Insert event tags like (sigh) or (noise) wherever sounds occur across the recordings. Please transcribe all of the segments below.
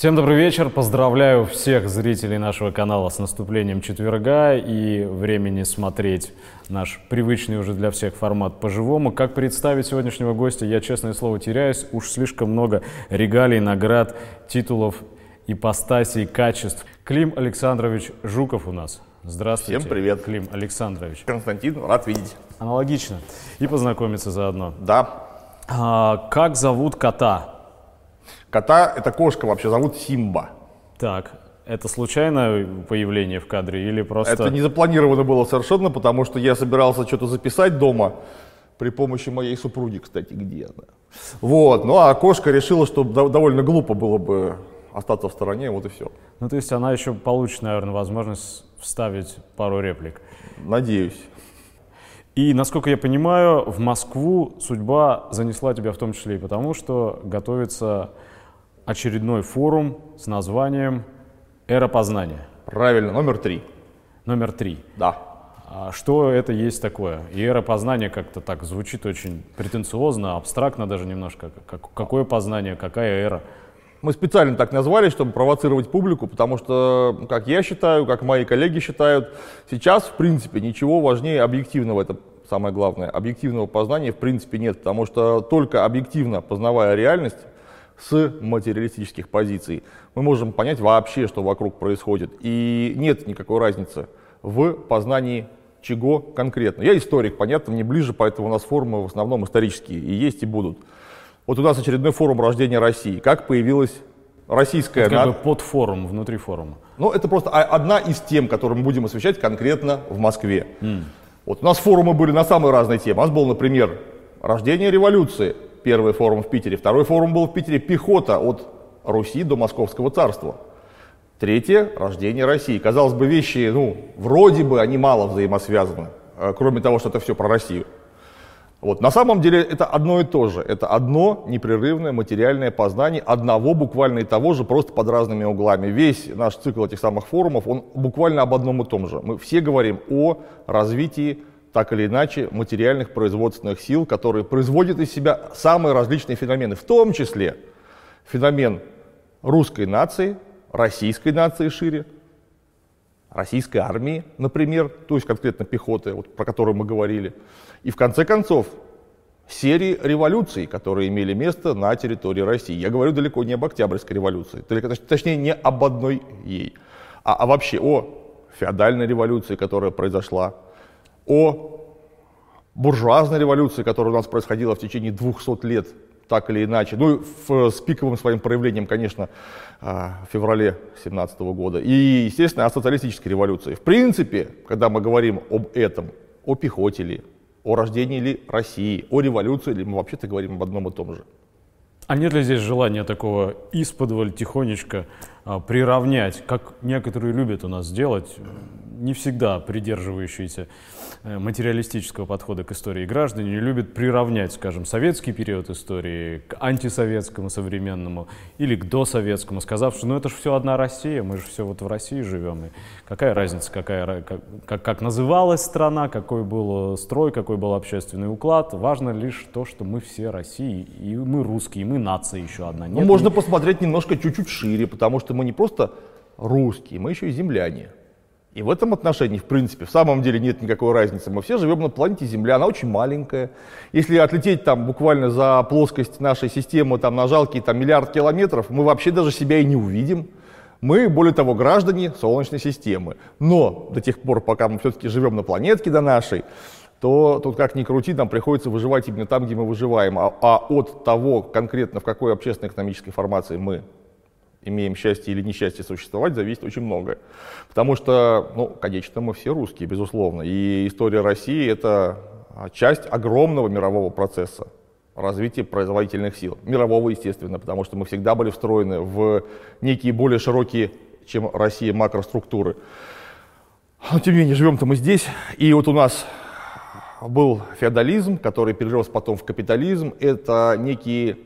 Всем добрый вечер. Поздравляю всех зрителей нашего канала с наступлением четверга и времени смотреть наш привычный уже для всех формат по-живому. Как представить сегодняшнего гостя, я, честное слово, теряюсь. Уж слишком много регалий, наград, титулов, ипостасей, качеств. Клим Александрович Жуков у нас. Здравствуйте. Всем привет. Клим Александрович. Константин, рад видеть. Аналогично. И познакомиться заодно. Да. А, как зовут кота? Кота, это кошка вообще, зовут Симба. Так, это случайное появление в кадре или просто... Это не запланировано было совершенно, потому что я собирался что-то записать дома при помощи моей супруги, кстати, где она. Вот, ну а кошка решила, что довольно глупо было бы остаться в стороне, вот и все. Ну, то есть она еще получит, наверное, возможность вставить пару реплик. Надеюсь. И, насколько я понимаю, в Москву судьба занесла тебя в том числе и потому, что готовится очередной форум с названием «Эра познания». Правильно, номер три. Номер три. Да. А что это есть такое? И эра познания как-то так звучит очень претенциозно, абстрактно даже немножко. Как, какое познание, какая эра? Мы специально так назвали, чтобы провоцировать публику, потому что, как я считаю, как мои коллеги считают, сейчас, в принципе, ничего важнее объективного, это самое главное, объективного познания в принципе нет, потому что только объективно познавая реальность, с материалистических позиций, мы можем понять вообще, что вокруг происходит. И нет никакой разницы в познании чего конкретно. Я историк, понятно, мне ближе, поэтому у нас форумы в основном исторические и есть, и будут. Вот у нас очередной форум рождения России. Как появилась российская... Это как над... бы под форум, внутри форума. Ну, это просто одна из тем, которые мы будем освещать конкретно в Москве. Mm. Вот у нас форумы были на самые разные темы. У нас был, например, рождение революции, первый форум в Питере. Второй форум был в Питере «Пехота от Руси до Московского царства». Третье – рождение России. Казалось бы, вещи, ну, вроде бы они мало взаимосвязаны, э, кроме того, что это все про Россию. Вот. На самом деле это одно и то же. Это одно непрерывное материальное познание одного буквально и того же, просто под разными углами. Весь наш цикл этих самых форумов, он буквально об одном и том же. Мы все говорим о развитии так или иначе материальных производственных сил, которые производят из себя самые различные феномены, в том числе феномен русской нации, российской нации шире, российской армии, например, то есть конкретно пехоты, вот, про которую мы говорили, и в конце концов серии революций, которые имели место на территории России. Я говорю далеко не об Октябрьской революции, точнее не об одной ей, а, а вообще о феодальной революции, которая произошла, о буржуазной революции, которая у нас происходила в течение 200 лет, так или иначе. Ну, в, с пиковым своим проявлением, конечно, а, в феврале 17 года. И, естественно, о социалистической революции. В принципе, когда мы говорим об этом, о пехоте ли, о рождении ли России, о революции ли, мы вообще-то говорим об одном и том же. А нет ли здесь желания такого исподволь тихонечко а, приравнять, как некоторые любят у нас делать, не всегда придерживающиеся материалистического подхода к истории граждане не любят приравнять, скажем, советский период истории к антисоветскому современному или к досоветскому, сказав, что ну это же все одна Россия, мы же все вот в России живем. И какая разница, какая, как, как, называлась страна, какой был строй, какой был общественный уклад. Важно лишь то, что мы все России, и мы русские, и мы нация еще одна. Ну, Нет, ну, можно не... посмотреть немножко чуть-чуть шире, потому что мы не просто русские, мы еще и земляне. И в этом отношении, в принципе, в самом деле нет никакой разницы. Мы все живем на планете Земля, она очень маленькая. Если отлететь там буквально за плоскость нашей системы там, на жалкие там, миллиард километров, мы вообще даже себя и не увидим. Мы, более того, граждане Солнечной системы. Но до тех пор, пока мы все-таки живем на планетке до нашей, то тут как ни крути, нам приходится выживать именно там, где мы выживаем. А, а от того, конкретно в какой общественно-экономической формации мы имеем счастье или несчастье существовать, зависит очень многое. Потому что, ну, конечно, мы все русские, безусловно. И история России — это часть огромного мирового процесса развития производительных сил. Мирового, естественно, потому что мы всегда были встроены в некие более широкие, чем Россия, макроструктуры. Но, тем не менее, живем-то мы здесь. И вот у нас был феодализм, который перерос потом в капитализм. Это некие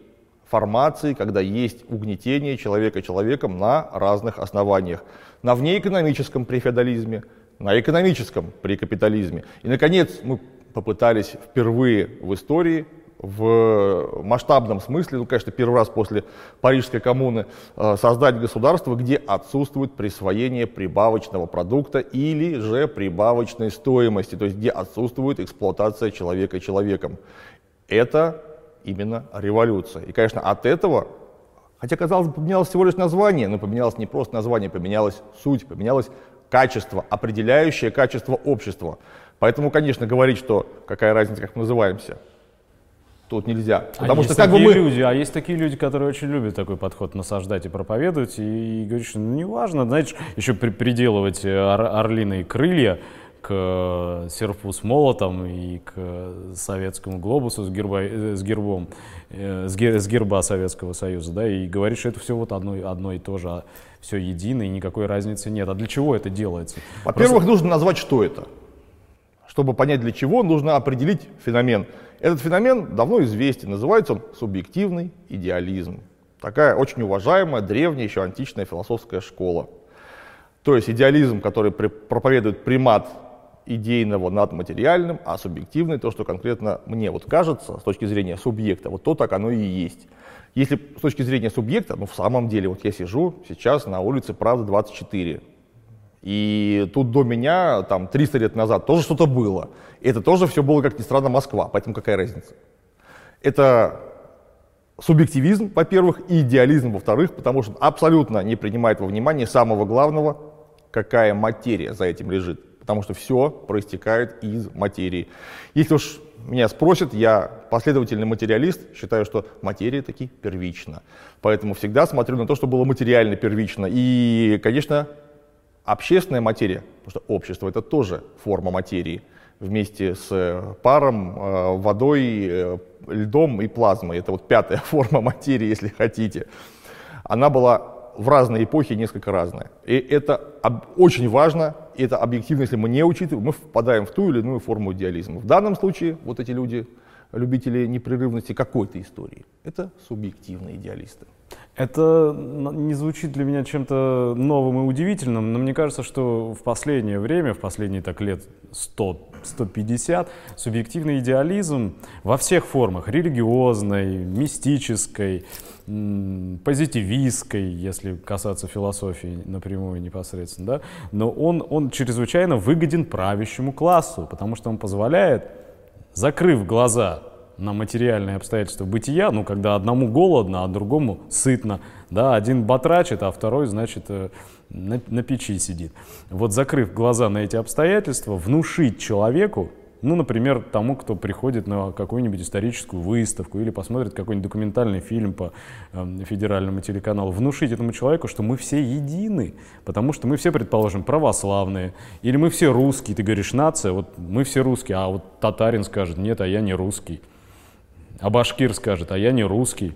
формации, когда есть угнетение человека человеком на разных основаниях. На внеэкономическом при феодализме, на экономическом при капитализме. И, наконец, мы попытались впервые в истории в масштабном смысле, ну, конечно, первый раз после Парижской коммуны, э, создать государство, где отсутствует присвоение прибавочного продукта или же прибавочной стоимости, то есть где отсутствует эксплуатация человека человеком. Это именно революция. И, конечно, от этого, хотя, казалось бы, поменялось всего лишь название, но поменялось не просто название, поменялась суть, поменялось качество, определяющее качество общества. Поэтому, конечно, говорить, что какая разница, как мы называемся, тут нельзя. А Потому а что как бы мы... люди, а есть такие люди, которые очень любят такой подход насаждать и проповедовать, и, и говорят, что ну, неважно, знаешь, еще при, приделывать ор, орлиные крылья к э, серпу с молотом и к советскому глобусу с, герба, э, с гербом, э, с, гер, с герба Советского Союза, да, и говорит, что это все вот одно, одно и то же, а все едино, и никакой разницы нет. А для чего это делается? Во-первых, Просто... нужно назвать, что это. Чтобы понять для чего, нужно определить феномен. Этот феномен давно известен, называется он субъективный идеализм. Такая очень уважаемая, древняя, еще античная философская школа. То есть идеализм, который проповедует примат идейного над материальным, а субъективный, то, что конкретно мне вот кажется с точки зрения субъекта, вот то так оно и есть. Если с точки зрения субъекта, ну в самом деле, вот я сижу сейчас на улице Правда 24, и тут до меня, там, 300 лет назад тоже что-то было. И это тоже все было, как ни странно, Москва. Поэтому какая разница? Это субъективизм, во-первых, и идеализм, во-вторых, потому что абсолютно не принимает во внимание самого главного, какая материя за этим лежит. Потому что все проистекает из материи. Если уж меня спросят, я последовательный материалист, считаю, что материя таки первична. Поэтому всегда смотрю на то, что было материально первично. И, конечно, общественная материя, потому что общество это тоже форма материи, вместе с э, паром, э, водой, э, льдом и плазмой. Это вот пятая (laughs) форма материи, если хотите. Она была в разные эпохи несколько разная. И это очень важно, и это объективно, если мы не учитываем, мы впадаем в ту или иную форму идеализма. В данном случае вот эти люди, любители непрерывности какой-то истории, это субъективные идеалисты. Это не звучит для меня чем-то новым и удивительным, но мне кажется, что в последнее время, в последние так лет 100-150, субъективный идеализм во всех формах, религиозной, мистической, позитивистской, если касаться философии напрямую непосредственно, да, но он, он чрезвычайно выгоден правящему классу, потому что он позволяет, закрыв глаза на материальные обстоятельства бытия, ну, когда одному голодно, а другому сытно, да, один батрачит, а второй, значит, э, на, на печи сидит. Вот закрыв глаза на эти обстоятельства, внушить человеку, ну, например, тому, кто приходит на какую-нибудь историческую выставку или посмотрит какой-нибудь документальный фильм по э, федеральному телеканалу, внушить этому человеку, что мы все едины, потому что мы все, предположим, православные, или мы все русские, ты говоришь нация, вот мы все русские, а вот татарин скажет, нет, а я не русский а башкир скажет, а я не русский,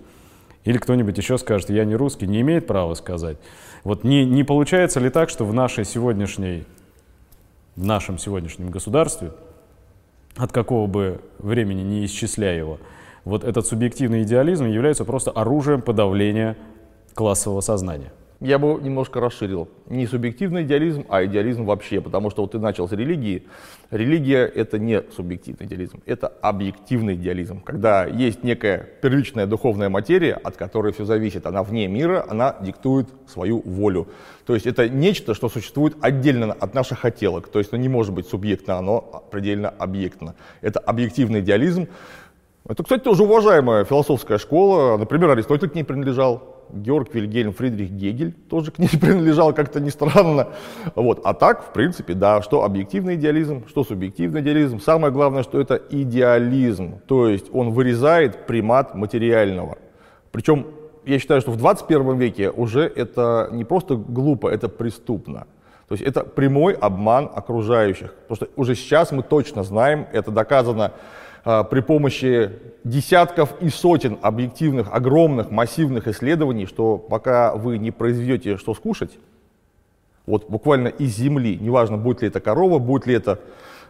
или кто-нибудь еще скажет, я не русский, не имеет права сказать. Вот не, не получается ли так, что в нашей сегодняшней, в нашем сегодняшнем государстве, от какого бы времени не исчисляя его, вот этот субъективный идеализм является просто оружием подавления классового сознания? Я бы немножко расширил. Не субъективный идеализм, а идеализм вообще, потому что вот ты начал с религии. Религия — это не субъективный идеализм, это объективный идеализм, когда есть некая первичная духовная материя, от которой все зависит, она вне мира, она диктует свою волю. То есть это нечто, что существует отдельно от наших хотелок, то есть оно не может быть субъектно, оно предельно объектно. Это объективный идеализм. Это, кстати, тоже уважаемая философская школа, например, Аристотель к ней принадлежал, Георг Вильгельм Фридрих Гегель тоже к ней (laughs) принадлежал как-то не странно. Вот. А так, в принципе, да, что объективный идеализм, что субъективный идеализм. Самое главное, что это идеализм, то есть он вырезает примат материального. Причем я считаю, что в 21 веке уже это не просто глупо, это преступно. То есть это прямой обман окружающих. Потому что уже сейчас мы точно знаем, это доказано при помощи десятков и сотен объективных, огромных, массивных исследований, что пока вы не произведете что скушать, вот буквально из земли, неважно, будет ли это корова, будет ли это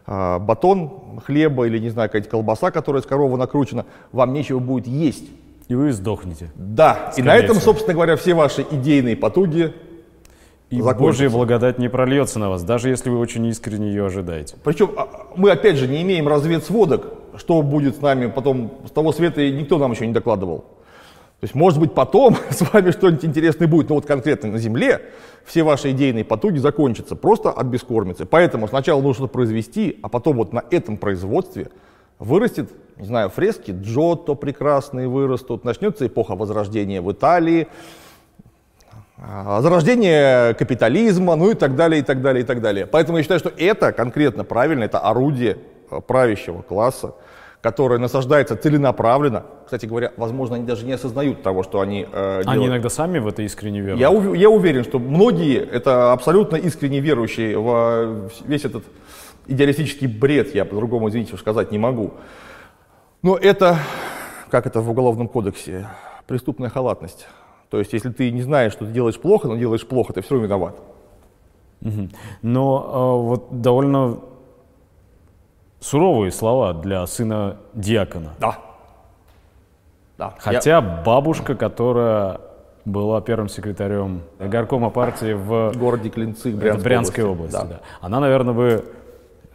э, батон хлеба или, не знаю, какая-то колбаса, которая с коровы накручена, вам нечего будет есть. И вы сдохнете. Да, и на этом, собственно говоря, все ваши идейные потуги и Божья благодать не прольется на вас, даже если вы очень искренне ее ожидаете. Причем а, мы, опять же, не имеем разведсводок что будет с нами потом с того света, никто нам еще не докладывал. То есть, может быть, потом (laughs) с вами что-нибудь интересное будет, но вот конкретно на Земле все ваши идейные потуги закончатся просто от бескормицы. Поэтому сначала нужно произвести, а потом вот на этом производстве вырастет, не знаю, фрески Джотто прекрасные вырастут, начнется эпоха Возрождения в Италии, а, зарождение капитализма, ну и так далее, и так далее, и так далее. Поэтому я считаю, что это конкретно правильно, это орудие правящего класса, которое насаждается целенаправленно. Кстати говоря, возможно, они даже не осознают того, что они э, Они иногда сами в это искренне веруют. Я, я уверен, что многие это абсолютно искренне верующие в весь этот идеалистический бред, я по-другому, извините, сказать не могу. Но это, как это в Уголовном кодексе, преступная халатность. То есть, если ты не знаешь, что ты делаешь плохо, но делаешь плохо, ты все равно виноват. Угу. Но э, вот довольно суровые слова для сына диакона. Да. да. Хотя я... бабушка, которая была первым секретарем горкома партии в городе Клинцы, Брянской, Брянской области, области да. Да. она, наверное, бы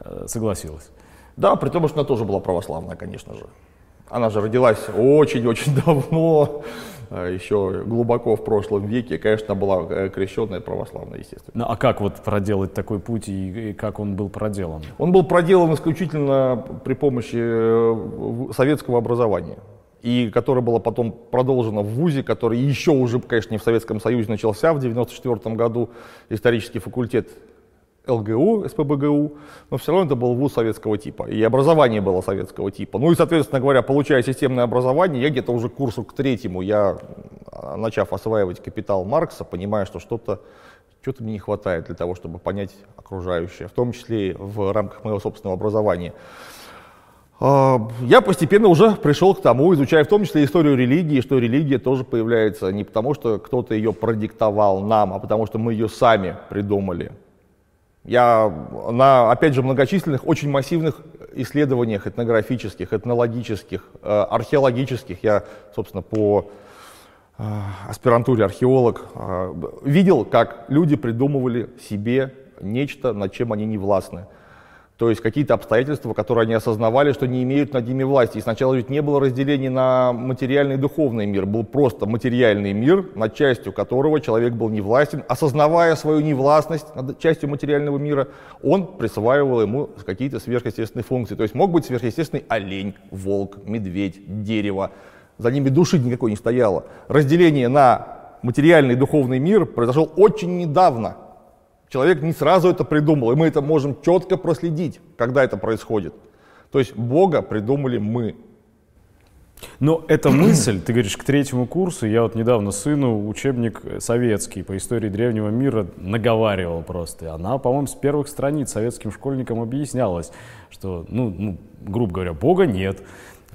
э, согласилась. Да, при том, что она тоже была православная, конечно же. Она же родилась очень-очень давно, еще глубоко в прошлом веке, конечно, была э, крещенная православная, естественно. Ну а как вот проделать такой путь и, и как он был проделан? Он был проделан исключительно при помощи э, советского образования и которое было потом продолжено в ВУЗе, который еще уже, конечно, не в Советском Союзе начался в 1994 году, исторический факультет ЛГУ, СПБГУ, но все равно это был вуз советского типа, и образование было советского типа. Ну и, соответственно говоря, получая системное образование, я где-то уже к курсу к третьему, я, а, начав осваивать капитал Маркса, понимаю, что что-то что-то мне не хватает для того, чтобы понять окружающее, в том числе и в рамках моего собственного образования. А, я постепенно уже пришел к тому, изучая в том числе историю религии, что религия тоже появляется не потому, что кто-то ее продиктовал нам, а потому что мы ее сами придумали. Я на, опять же, многочисленных, очень массивных исследованиях этнографических, этнологических, э, археологических, я, собственно, по э, аспирантуре археолог, э, видел, как люди придумывали себе нечто, над чем они не властны. То есть какие-то обстоятельства, которые они осознавали, что не имеют над ними власти. И сначала ведь не было разделения на материальный и духовный мир. Был просто материальный мир, над частью которого человек был не властен. Осознавая свою невластность над частью материального мира, он присваивал ему какие-то сверхъестественные функции. То есть мог быть сверхъестественный олень, волк, медведь, дерево. За ними души никакой не стояло. Разделение на материальный и духовный мир произошло очень недавно – Человек не сразу это придумал, и мы это можем четко проследить, когда это происходит. То есть Бога придумали мы. Но эта мысль, ты говоришь, к третьему курсу, я вот недавно сыну учебник советский по истории древнего мира наговаривал просто. Она, по-моему, с первых страниц советским школьникам объяснялась, что, ну, ну грубо говоря, Бога нет,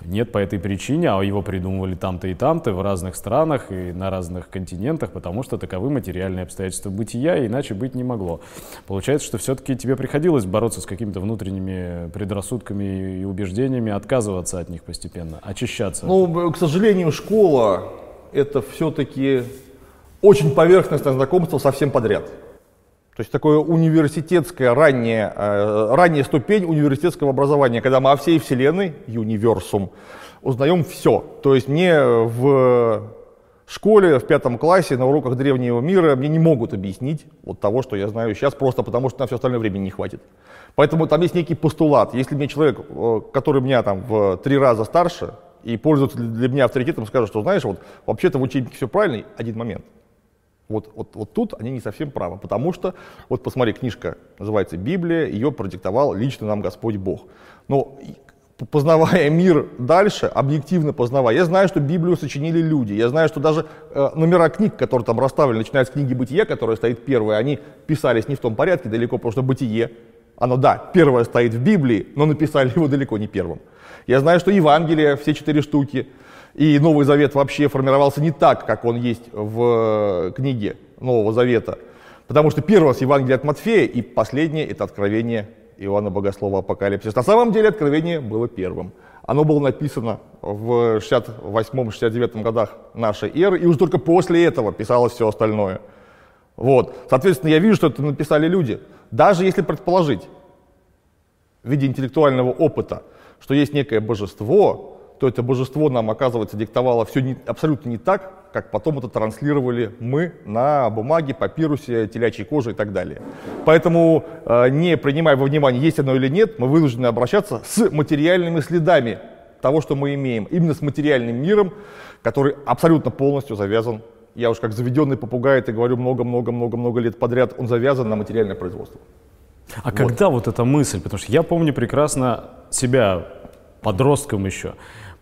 нет по этой причине, а его придумывали там-то и там-то в разных странах и на разных континентах, потому что таковы материальные обстоятельства бытия, иначе быть не могло. Получается, что все-таки тебе приходилось бороться с какими-то внутренними предрассудками и убеждениями, отказываться от них постепенно, очищаться. Ну, к сожалению, школа — это все-таки очень поверхностное знакомство со всем подряд. То есть такое университетское, ранняя, э, ранняя ступень университетского образования, когда мы о всей Вселенной, универсум, узнаем все. То есть мне в школе, в пятом классе, на уроках древнего мира мне не могут объяснить вот того, что я знаю сейчас, просто потому что на все остальное времени не хватит. Поэтому там есть некий постулат. Если мне человек, э, который меня там в три раза старше и пользуется для меня авторитетом, скажет, что знаешь, вот вообще-то в учебнике все правильно, один момент – вот, вот, вот тут они не совсем правы, потому что, вот посмотри, книжка называется «Библия», ее продиктовал лично нам Господь Бог. Но познавая мир дальше, объективно познавая, я знаю, что Библию сочинили люди, я знаю, что даже э, номера книг, которые там расставлены, начиная с книги «Бытие», которая стоит первая, они писались не в том порядке, далеко, потому что «Бытие», оно, да, первое стоит в Библии, но написали его далеко не первым. Я знаю, что Евангелие, все четыре штуки, и Новый Завет вообще формировался не так, как он есть в книге Нового Завета. Потому что первое с Евангелия от Матфея, и последнее это откровение Иоанна Богослова Апокалипсис. На самом деле откровение было первым. Оно было написано в 68-69 годах нашей эры, и уже только после этого писалось все остальное. Вот. Соответственно, я вижу, что это написали люди. Даже если предположить в виде интеллектуального опыта, что есть некое божество, то это божество нам, оказывается, диктовало все не, абсолютно не так, как потом это транслировали мы на бумаге, папирусе, телячьей коже и так далее. Поэтому, э, не принимая во внимание, есть оно или нет, мы вынуждены обращаться с материальными следами того, что мы имеем, именно с материальным миром, который абсолютно полностью завязан я уж как заведенный попугай это говорю много-много-много-много лет подряд, он завязан на материальное производство. А вот. когда вот эта мысль, потому что я помню прекрасно себя подростком еще,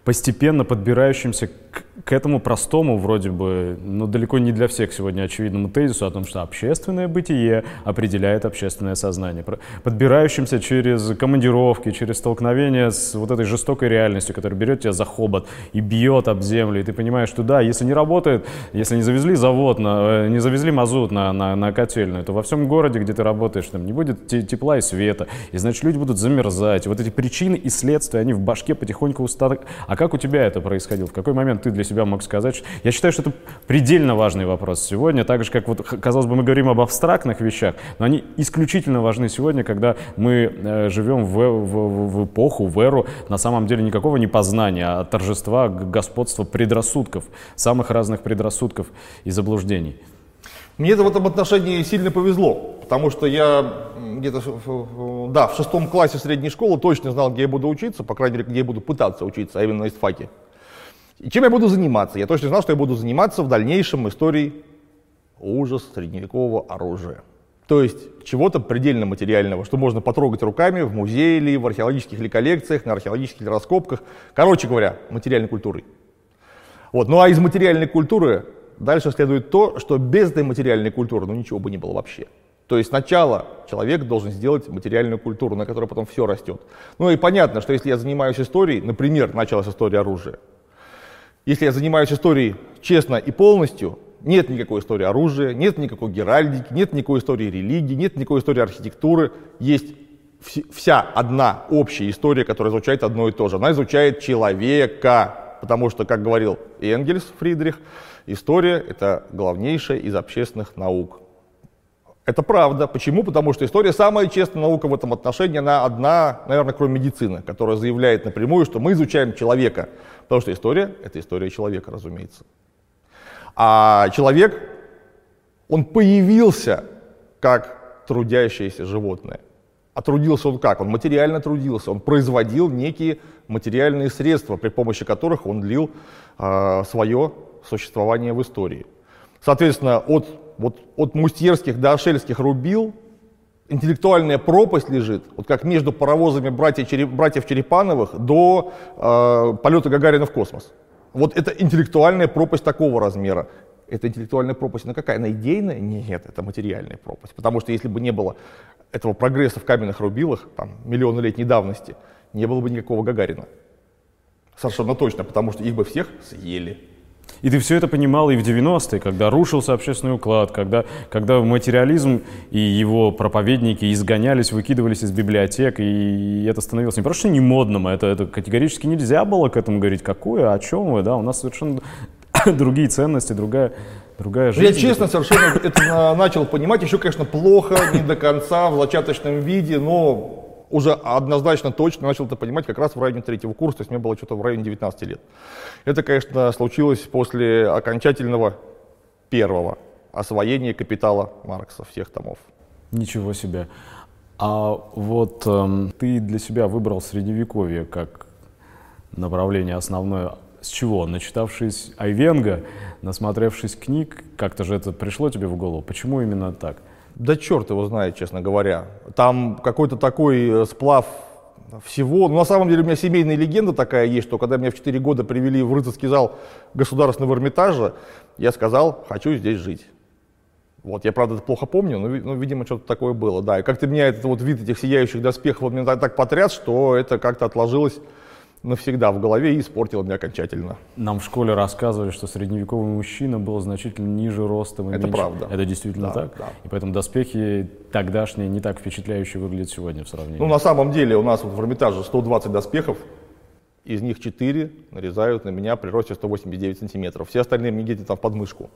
постепенно подбирающимся к, к этому простому, вроде бы, но далеко не для всех сегодня очевидному тезису о том, что общественное бытие определяет общественное сознание. Подбирающимся через командировки, через столкновение с вот этой жестокой реальностью, которая берет тебя за хобот и бьет об землю, и ты понимаешь, что да, если не работает, если не завезли завод, на, э, не завезли мазут на, на, на котельную, то во всем городе, где ты работаешь, там не будет тепла и света, и значит люди будут замерзать. Вот эти причины и следствия, они в башке потихоньку устали. А как у тебя это происходило? В какой момент ты для себя мог сказать? Я считаю, что это предельно важный вопрос сегодня, так же, как вот, казалось бы, мы говорим об абстрактных вещах, но они исключительно важны сегодня, когда мы э, живем в, в, в эпоху, в эру, на самом деле никакого не познания, а торжества, господства предрассудков, самых разных предрассудков и заблуждений. Мне это в этом отношении сильно повезло, потому что я где-то, да, в шестом классе средней школы точно знал, где я буду учиться, по крайней мере, где я буду пытаться учиться, а именно на истфаке. И чем я буду заниматься? Я точно знал, что я буду заниматься в дальнейшем историей ужас средневекового оружия. То есть чего-то предельно материального, что можно потрогать руками в музее или в археологических или коллекциях, на археологических раскопках. Короче говоря, материальной культурой. Вот. Ну а из материальной культуры Дальше следует то, что без этой материальной культуры ну, ничего бы не было вообще. То есть сначала человек должен сделать материальную культуру, на которой потом все растет. Ну и понятно, что если я занимаюсь историей, например, началась история оружия, если я занимаюсь историей честно и полностью, нет никакой истории оружия, нет никакой геральдики, нет никакой истории религии, нет никакой истории архитектуры, есть вся одна общая история, которая изучает одно и то же. Она изучает человека, потому что, как говорил Энгельс Фридрих, История — это главнейшая из общественных наук. Это правда. Почему? Потому что история самая честная наука в этом отношении. Она одна, наверное, кроме медицины, которая заявляет напрямую, что мы изучаем человека. Потому что история — это история человека, разумеется. А человек, он появился как трудящееся животное. А трудился он как? Он материально трудился, он производил некие материальные средства, при помощи которых он лил э, свое существования в истории. Соответственно, от, вот, от мустьерских до ашельских рубил интеллектуальная пропасть лежит, вот как между паровозами братьев, Череп, братьев Черепановых до э, полета Гагарина в космос. Вот это интеллектуальная пропасть такого размера. Это интеллектуальная пропасть, она какая? Она идейная? Нет, это материальная пропасть. Потому что если бы не было этого прогресса в каменных рубилах, там, миллионы летней давности, не было бы никакого Гагарина. Совершенно точно, потому что их бы всех съели. И ты все это понимал и в 90-е, когда рушился общественный уклад, когда, когда материализм и его проповедники изгонялись, выкидывались из библиотек, и это становилось не просто не модным, а это, это категорически нельзя было к этому говорить. Какое, о чем вы, да, у нас совершенно (coughs) другие ценности, другая, другая жизнь. Я честно совершенно это начал понимать, еще, конечно, плохо, не до конца, в зачаточном виде, но уже однозначно точно начал это понимать как раз в районе третьего курса, то есть мне было что-то в районе 19 лет. Это, конечно, случилось после окончательного первого освоения капитала Маркса, всех томов. Ничего себе. А вот эм, ты для себя выбрал средневековье как направление основное. С чего? Начитавшись Айвенга, насмотревшись книг, как-то же это пришло тебе в голову? Почему именно так? Да черт его знает, честно говоря. Там какой-то такой э, сплав всего. Но на самом деле у меня семейная легенда такая есть, что когда меня в 4 года привели в рыцарский зал Государственного Эрмитажа, я сказал, хочу здесь жить. Вот, я, правда, это плохо помню, но, но видимо, что-то такое было, да. И как-то меня этот вот вид этих сияющих доспехов вот меня так, так потряс, что это как-то отложилось навсегда в голове и испортил меня окончательно. Нам в школе рассказывали, что средневековый мужчина был значительно ниже ростом. И Это меньше. правда. Это действительно да, так? Да. И поэтому доспехи тогдашние не так впечатляюще выглядят сегодня в сравнении. Ну, на самом деле у нас вот в Эрмитаже 120 доспехов, из них 4 нарезают на меня при росте 189 сантиметров. Все остальные мне где-то там в подмышку.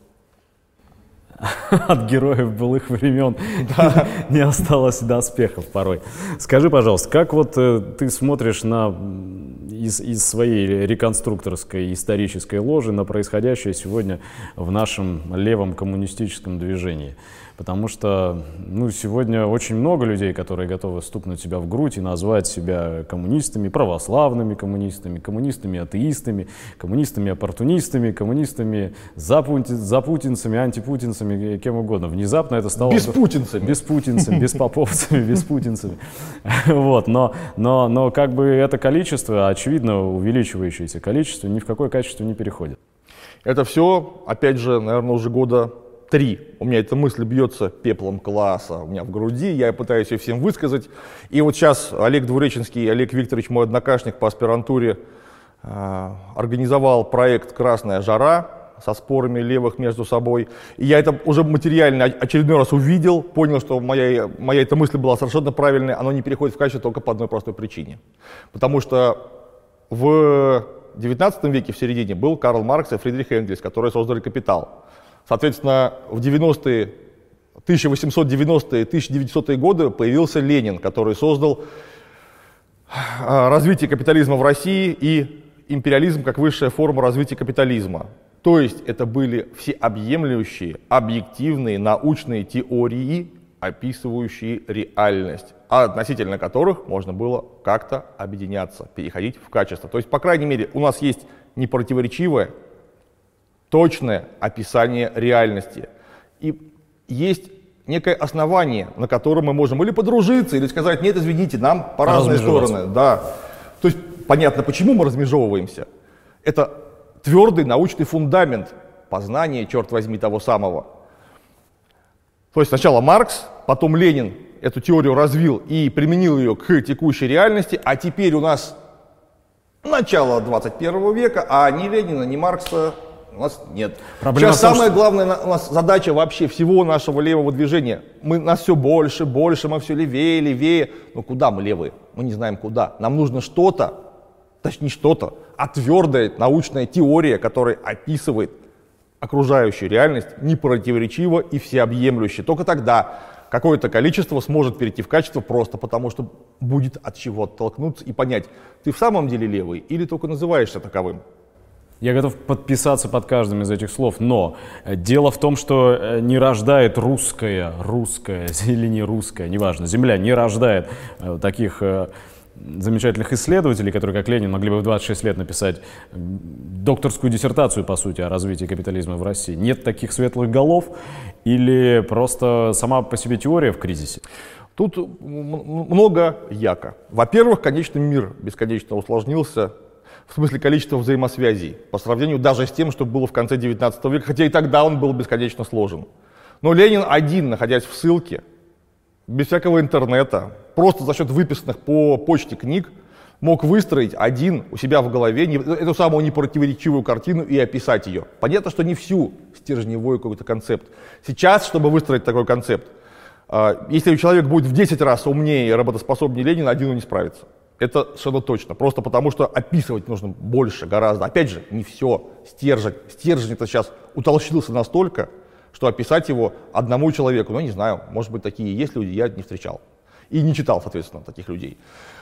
(laughs) от героев былых времен да. (laughs) не осталось доспехов порой. Скажи, пожалуйста, как вот э, ты смотришь на из, из своей реконструкторской исторической ложи на происходящее сегодня в нашем левом коммунистическом движении? Потому что ну, сегодня очень много людей, которые готовы стукнуть себя в грудь и назвать себя коммунистами, православными коммунистами, коммунистами-атеистами, коммунистами-оппортунистами, коммунистами запутинцами, антипутинцами, кем угодно. Внезапно это стало... Беспутинцами. Беспутинцами, беспоповцами, беспутинцами. (laughs) Вот, но, но, но как бы это количество, очевидно, увеличивающееся количество, ни в какое качество не переходит. Это все, опять же, наверное, уже года три. У меня эта мысль бьется пеплом класса у меня в груди, я пытаюсь ее всем высказать. И вот сейчас Олег Двуреченский, Олег Викторович, мой однокашник по аспирантуре, э, организовал проект «Красная жара», со спорами левых между собой. И я это уже материально очередной раз увидел, понял, что моя, моя эта мысль была совершенно правильной, оно не переходит в качество только по одной простой причине. Потому что в XIX веке, в середине, был Карл Маркс и Фридрих Энгельс, которые создали «Капитал». Соответственно, в 90-е, 1890-е, 1900-е годы появился Ленин, который создал а, развитие капитализма в России и империализм как высшая форма развития капитализма. То есть это были всеобъемлющие, объективные научные теории, описывающие реальность, а относительно которых можно было как-то объединяться, переходить в качество. То есть, по крайней мере, у нас есть непротиворечивое точное описание реальности. И есть некое основание, на котором мы можем или подружиться, или сказать, нет, извините, нам по разные стороны. Да. То есть понятно, почему мы размежевываемся. Это твердый научный фундамент познания, черт возьми, того самого. То есть сначала Маркс, потом Ленин эту теорию развил и применил ее к текущей реальности, а теперь у нас начало 21 века, а ни Ленина, ни Маркса у нас нет. Проблема Сейчас том, самая что... главная у нас задача вообще всего нашего левого движения. Мы, нас все больше, больше, мы все левее, левее. Но куда мы левые? Мы не знаем куда. Нам нужно что-то, точнее не что-то, а твердая научная теория, которая описывает окружающую реальность непротиворечиво и всеобъемлюще. Только тогда какое-то количество сможет перейти в качество просто потому, что будет от чего оттолкнуться и понять, ты в самом деле левый или только называешься таковым. Я готов подписаться под каждым из этих слов, но э, дело в том, что э, не рождает русская, русская (laughs) или не русская, неважно, Земля не рождает э, таких замечательных исследователей, которые, как Ленин, могли бы в 26 лет написать докторскую диссертацию, по сути, о развитии капитализма в России. Нет таких светлых голов или просто сама по себе теория в кризисе? Тут много яко. Во-первых, конечно, мир бесконечно усложнился в смысле количества взаимосвязей, по сравнению даже с тем, что было в конце 19 века, хотя и тогда он был бесконечно сложен. Но Ленин один, находясь в ссылке, без всякого интернета, просто за счет выписанных по почте книг, мог выстроить один у себя в голове эту самую непротиворечивую картину и описать ее. Понятно, что не всю стержневой какой-то концепт. Сейчас, чтобы выстроить такой концепт, а, если человек будет в 10 раз умнее и работоспособнее Ленина, один он не справится. Это совершенно точно. Просто потому, что описывать нужно больше гораздо. Опять же, не все. Стержень. Стержень это сейчас утолщился настолько, что описать его одному человеку, ну, не знаю, может быть, такие есть люди, я не встречал. И не читал, соответственно, таких людей.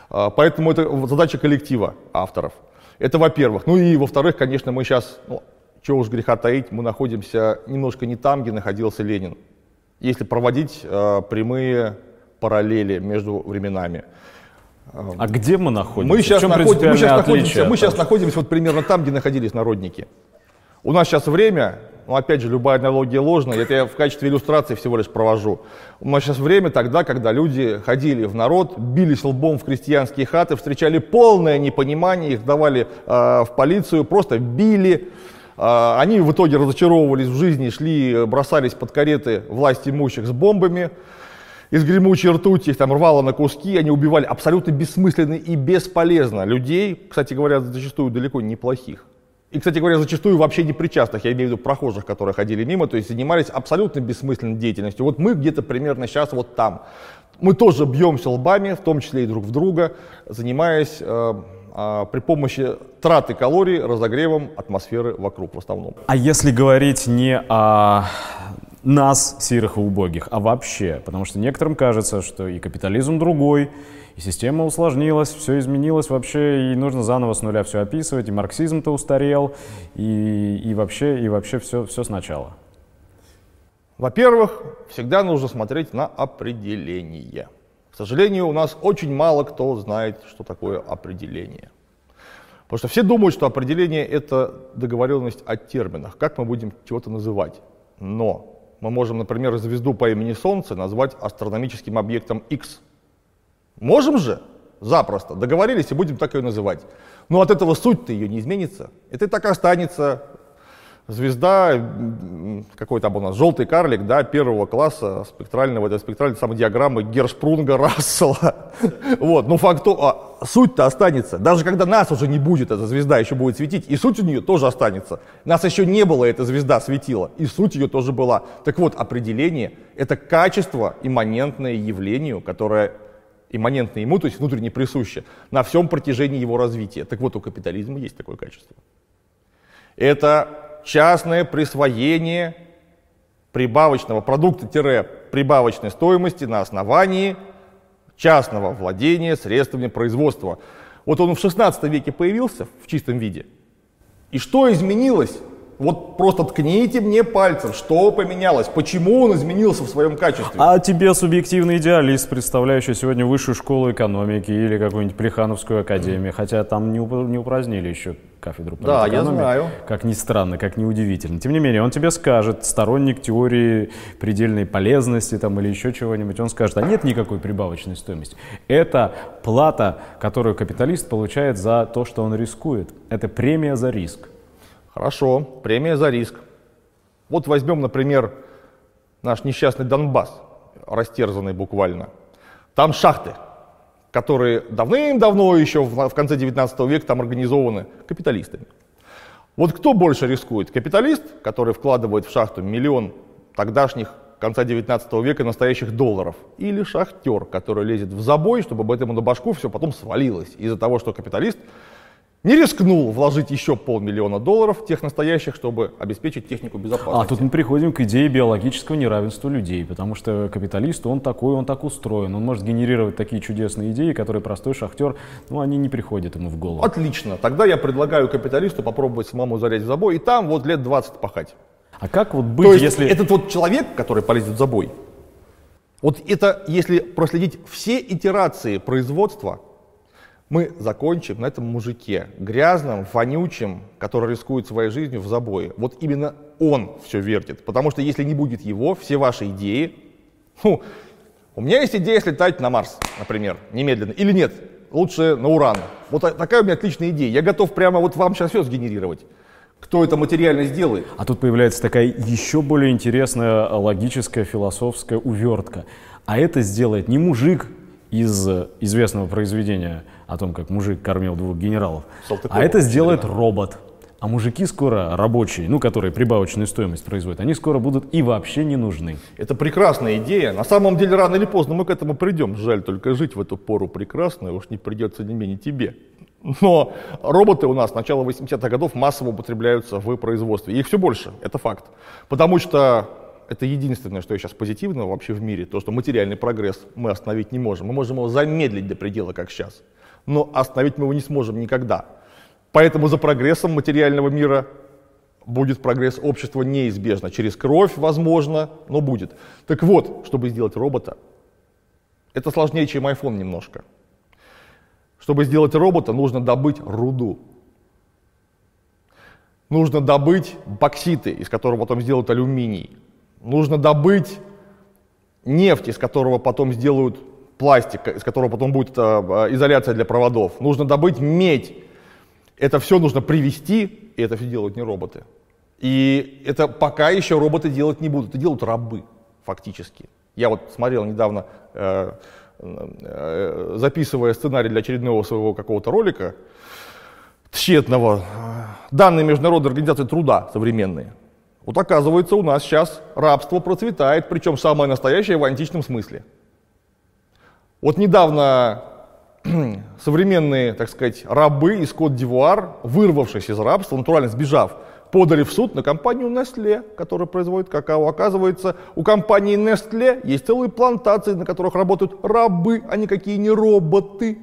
А, поэтому это задача коллектива авторов. Это во-первых. Ну и во-вторых, конечно, мы сейчас, ну, чего уж греха таить, мы находимся немножко не там, где находился Ленин. Если проводить э, прямые параллели между временами. А где мы находимся? Мы сейчас, находим, мы сейчас находимся, мы сейчас находимся вот примерно там, где находились народники. У нас сейчас время, ну опять же, любая аналогия ложная, это я в качестве иллюстрации всего лишь провожу. У нас сейчас время тогда, когда люди ходили в народ, бились лбом в крестьянские хаты, встречали полное непонимание, их давали э, в полицию, просто били. Э, они в итоге разочаровывались в жизни, шли, бросались под кареты власть имущих с бомбами из гремучей ртути их там рвало на куски, они убивали абсолютно бессмысленно и бесполезно людей, кстати говоря, зачастую далеко неплохих. И, кстати говоря, зачастую вообще не причастных, я имею в виду прохожих, которые ходили мимо, то есть занимались абсолютно бессмысленной деятельностью. Вот мы где-то примерно сейчас вот там. Мы тоже бьемся лбами, в том числе и друг в друга, занимаясь э, э, при помощи траты калорий разогревом атмосферы вокруг в основном. А если говорить не о нас, сирых и убогих, а вообще. Потому что некоторым кажется, что и капитализм другой, и система усложнилась, все изменилось вообще, и нужно заново с нуля все описывать, и марксизм-то устарел, и, и вообще, и вообще все, все сначала. Во-первых, всегда нужно смотреть на определение. К сожалению, у нас очень мало кто знает, что такое определение. Потому что все думают, что определение — это договоренность о терминах, как мы будем чего-то называть. Но мы можем, например, звезду по имени Солнце назвать астрономическим объектом X. Можем же? Запросто. Договорились и будем так ее называть. Но от этого суть-то ее не изменится. Это и так останется звезда, какой там у нас, желтый карлик, да, первого класса спектрального, это спектральной самой диаграммы Гершпрунга (laughs) Рассела. Вот, ну факт, а, суть-то останется. Даже когда нас уже не будет, эта звезда еще будет светить, и суть у нее тоже останется. Нас еще не было, эта звезда светила, и суть ее тоже была. Так вот, определение — это качество, имманентное явлению, которое имманентно ему, то есть внутренне присуще, на всем протяжении его развития. Так вот, у капитализма есть такое качество. Это частное присвоение прибавочного продукта-прибавочной стоимости на основании частного владения средствами производства. Вот он в 16 веке появился в чистом виде. И что изменилось вот просто ткните мне пальцем, что поменялось, почему он изменился в своем качестве. А тебе субъективный идеалист, представляющий сегодня высшую школу экономики или какую-нибудь Плехановскую академию, хотя там не, уп- не упразднили еще кафедру Да, я знаю. Как ни странно, как ни удивительно. Тем не менее, он тебе скажет, сторонник теории предельной полезности там, или еще чего-нибудь, он скажет, а нет никакой прибавочной стоимости. Это плата, которую капиталист получает за то, что он рискует. Это премия за риск. Хорошо, премия за риск. Вот возьмем, например, наш несчастный Донбасс, растерзанный буквально. Там шахты, которые давным-давно еще в конце 19 века там организованы капиталистами. Вот кто больше рискует? Капиталист, который вкладывает в шахту миллион тогдашних конца 19 века настоящих долларов, или шахтер, который лезет в забой, чтобы об этом на башку все потом свалилось из-за того, что капиталист не рискнул вложить еще полмиллиона долларов, тех настоящих, чтобы обеспечить технику безопасности. А тут мы приходим к идее биологического неравенства людей, потому что капиталист, он такой, он так устроен, он может генерировать такие чудесные идеи, которые простой шахтер, ну, они не приходят ему в голову. Отлично, тогда я предлагаю капиталисту попробовать самому залезть в забой и там вот лет 20 пахать. А как вот быть, То есть если... этот вот человек, который полезет в забой, вот это, если проследить все итерации производства, мы закончим на этом мужике, грязном, вонючем, который рискует своей жизнью в забое. Вот именно он все вертит. Потому что если не будет его, все ваши идеи... Ну, у меня есть идея слетать на Марс, например, немедленно. Или нет, лучше на Уран. Вот такая у меня отличная идея. Я готов прямо вот вам сейчас все сгенерировать. Кто это материально сделает? А тут появляется такая еще более интересная логическая, философская увертка. А это сделает не мужик из известного произведения о том, как мужик кормил двух генералов. Салтыкова, а это сделает робот. А мужики скоро рабочие, ну, которые прибавочную стоимость производят, они скоро будут и вообще не нужны. Это прекрасная идея. На самом деле, рано или поздно мы к этому придем. Жаль только жить в эту пору прекрасно, уж не придется не менее тебе. Но роботы у нас с начала 80-х годов массово употребляются в производстве. Их все больше, это факт. Потому что это единственное, что сейчас позитивного вообще в мире, то, что материальный прогресс мы остановить не можем. Мы можем его замедлить до предела, как сейчас но остановить мы его не сможем никогда. Поэтому за прогрессом материального мира будет прогресс общества неизбежно. Через кровь, возможно, но будет. Так вот, чтобы сделать робота, это сложнее, чем iPhone немножко. Чтобы сделать робота, нужно добыть руду. Нужно добыть бокситы, из которого потом сделают алюминий. Нужно добыть нефть, из которого потом сделают пластик, из которого потом будет э, э, изоляция для проводов. Нужно добыть медь. Это все нужно привести, и это все делают не роботы. И это пока еще роботы делать не будут, это делают рабы фактически. Я вот смотрел недавно, э, э, записывая сценарий для очередного своего какого-то ролика, тщетного, данные Международной организации труда современные. Вот оказывается, у нас сейчас рабство процветает, причем самое настоящее в античном смысле. Вот недавно (clears throat) современные, так сказать, рабы из Кот-Дивуар, вырвавшись из рабства, натурально сбежав, подали в суд на компанию Nestle, которая производит какао. Оказывается, у компании Nestle есть целые плантации, на которых работают рабы, а никакие не роботы.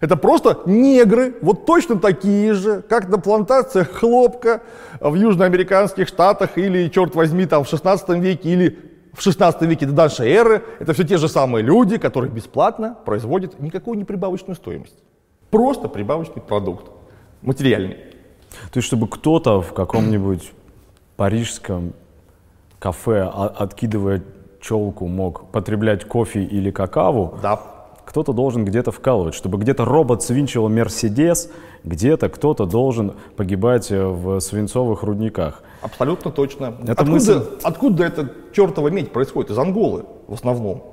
Это просто негры, вот точно такие же, как на плантациях хлопка в южноамериканских штатах или, черт возьми, там в 16 веке или в 16 веке до нашей эры. Это все те же самые люди, которые бесплатно производят никакую не прибавочную стоимость. Просто прибавочный продукт, материальный. То есть, чтобы кто-то в каком-нибудь парижском кафе, а, откидывая челку, мог потреблять кофе или какао, Да. Кто-то должен где-то вкалывать. Чтобы где-то робот свинчивал Мерседес, где-то кто-то должен погибать э, в свинцовых рудниках. Абсолютно точно. Это откуда, мысль- откуда эта чертова медь происходит? Из Анголы в основном.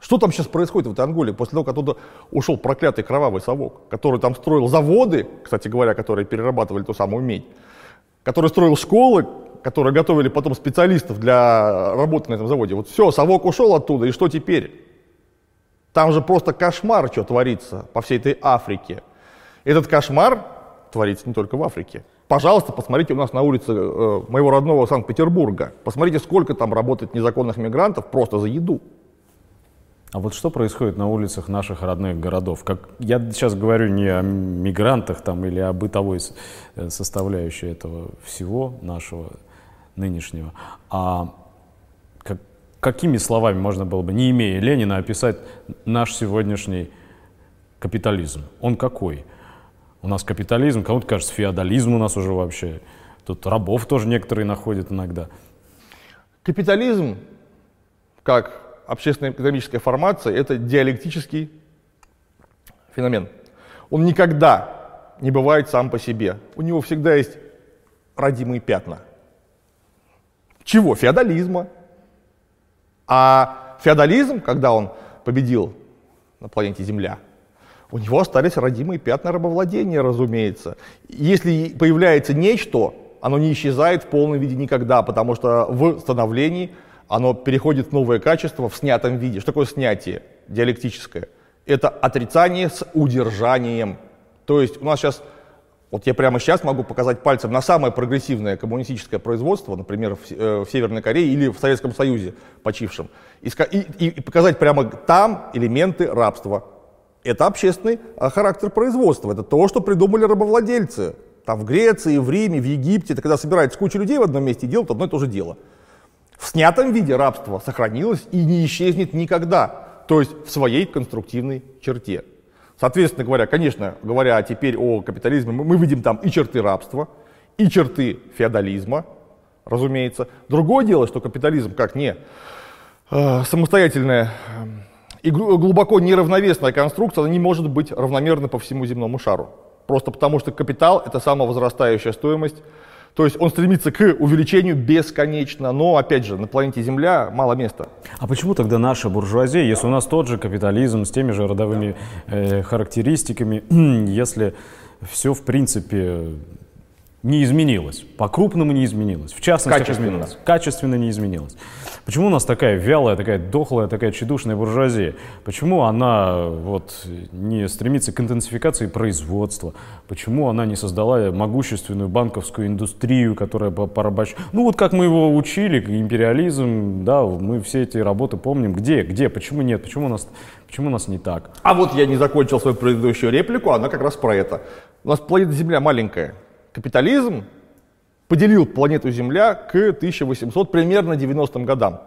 Что там сейчас происходит в этой Анголе после того, как оттуда ушел проклятый кровавый совок, который там строил заводы, кстати говоря, которые перерабатывали ту самую медь, который строил школы, которые готовили потом специалистов для работы на этом заводе. Вот все, совок ушел оттуда, и что теперь? Там же просто кошмар, что творится по всей этой Африке. Этот кошмар творится не только в Африке. Пожалуйста, посмотрите у нас на улице э, моего родного Санкт-Петербурга. Посмотрите, сколько там работает незаконных мигрантов просто за еду. А вот что происходит на улицах наших родных городов? Как, я сейчас говорю не о мигрантах там, или о бытовой э, составляющей этого всего нашего нынешнего, а какими словами можно было бы, не имея Ленина, описать наш сегодняшний капитализм? Он какой? У нас капитализм, кому-то кажется, феодализм у нас уже вообще. Тут рабов тоже некоторые находят иногда. Капитализм, как общественно-экономическая формация, это диалектический феномен. Он никогда не бывает сам по себе. У него всегда есть родимые пятна. Чего? Феодализма. А феодализм, когда он победил на планете Земля, у него остались родимые пятна рабовладения, разумеется. Если появляется нечто, оно не исчезает в полном виде никогда, потому что в становлении оно переходит в новое качество в снятом виде. Что такое снятие диалектическое? Это отрицание с удержанием. То есть у нас сейчас, вот я прямо сейчас могу показать пальцем на самое прогрессивное коммунистическое производство, например, в, э, в Северной Корее или в Советском Союзе почившем, и- и- и показать прямо там элементы рабства. Это общественный а, характер производства, это то, что придумали рабовладельцы. Там в Греции, в Риме, в Египте, это когда собирается куча людей в одном месте и делают одно и то же дело. В снятом виде рабство сохранилось и не исчезнет никогда, то есть в своей конструктивной черте. Соответственно говоря, конечно, говоря теперь о капитализме, мы видим там и черты рабства, и черты феодализма, разумеется. Другое дело, что капитализм как не э, самостоятельная э, и глу- глубоко неравновесная конструкция, она не может быть равномерна по всему земному шару. Просто потому что капитал — это самовозрастающая стоимость, то есть он стремится к увеличению бесконечно, но, опять же, на планете Земля мало места. А почему тогда наша буржуазия, если у нас тот же капитализм с теми же родовыми э, характеристиками, (clears throat) если все в принципе не изменилось, по-крупному не изменилось, в частности Качественно. изменилось, качественно не изменилось. Почему у нас такая вялая, такая дохлая, такая тщедушная буржуазия? Почему она вот не стремится к интенсификации производства? Почему она не создала могущественную банковскую индустрию, которая по порабощ... Ну вот как мы его учили, империализм, да, мы все эти работы помним. Где, где, почему нет, почему у нас, почему у нас не так? А вот я не закончил свою предыдущую реплику, она как раз про это. У нас планета Земля маленькая. Капитализм поделил планету Земля к 1800, примерно 90-м годам.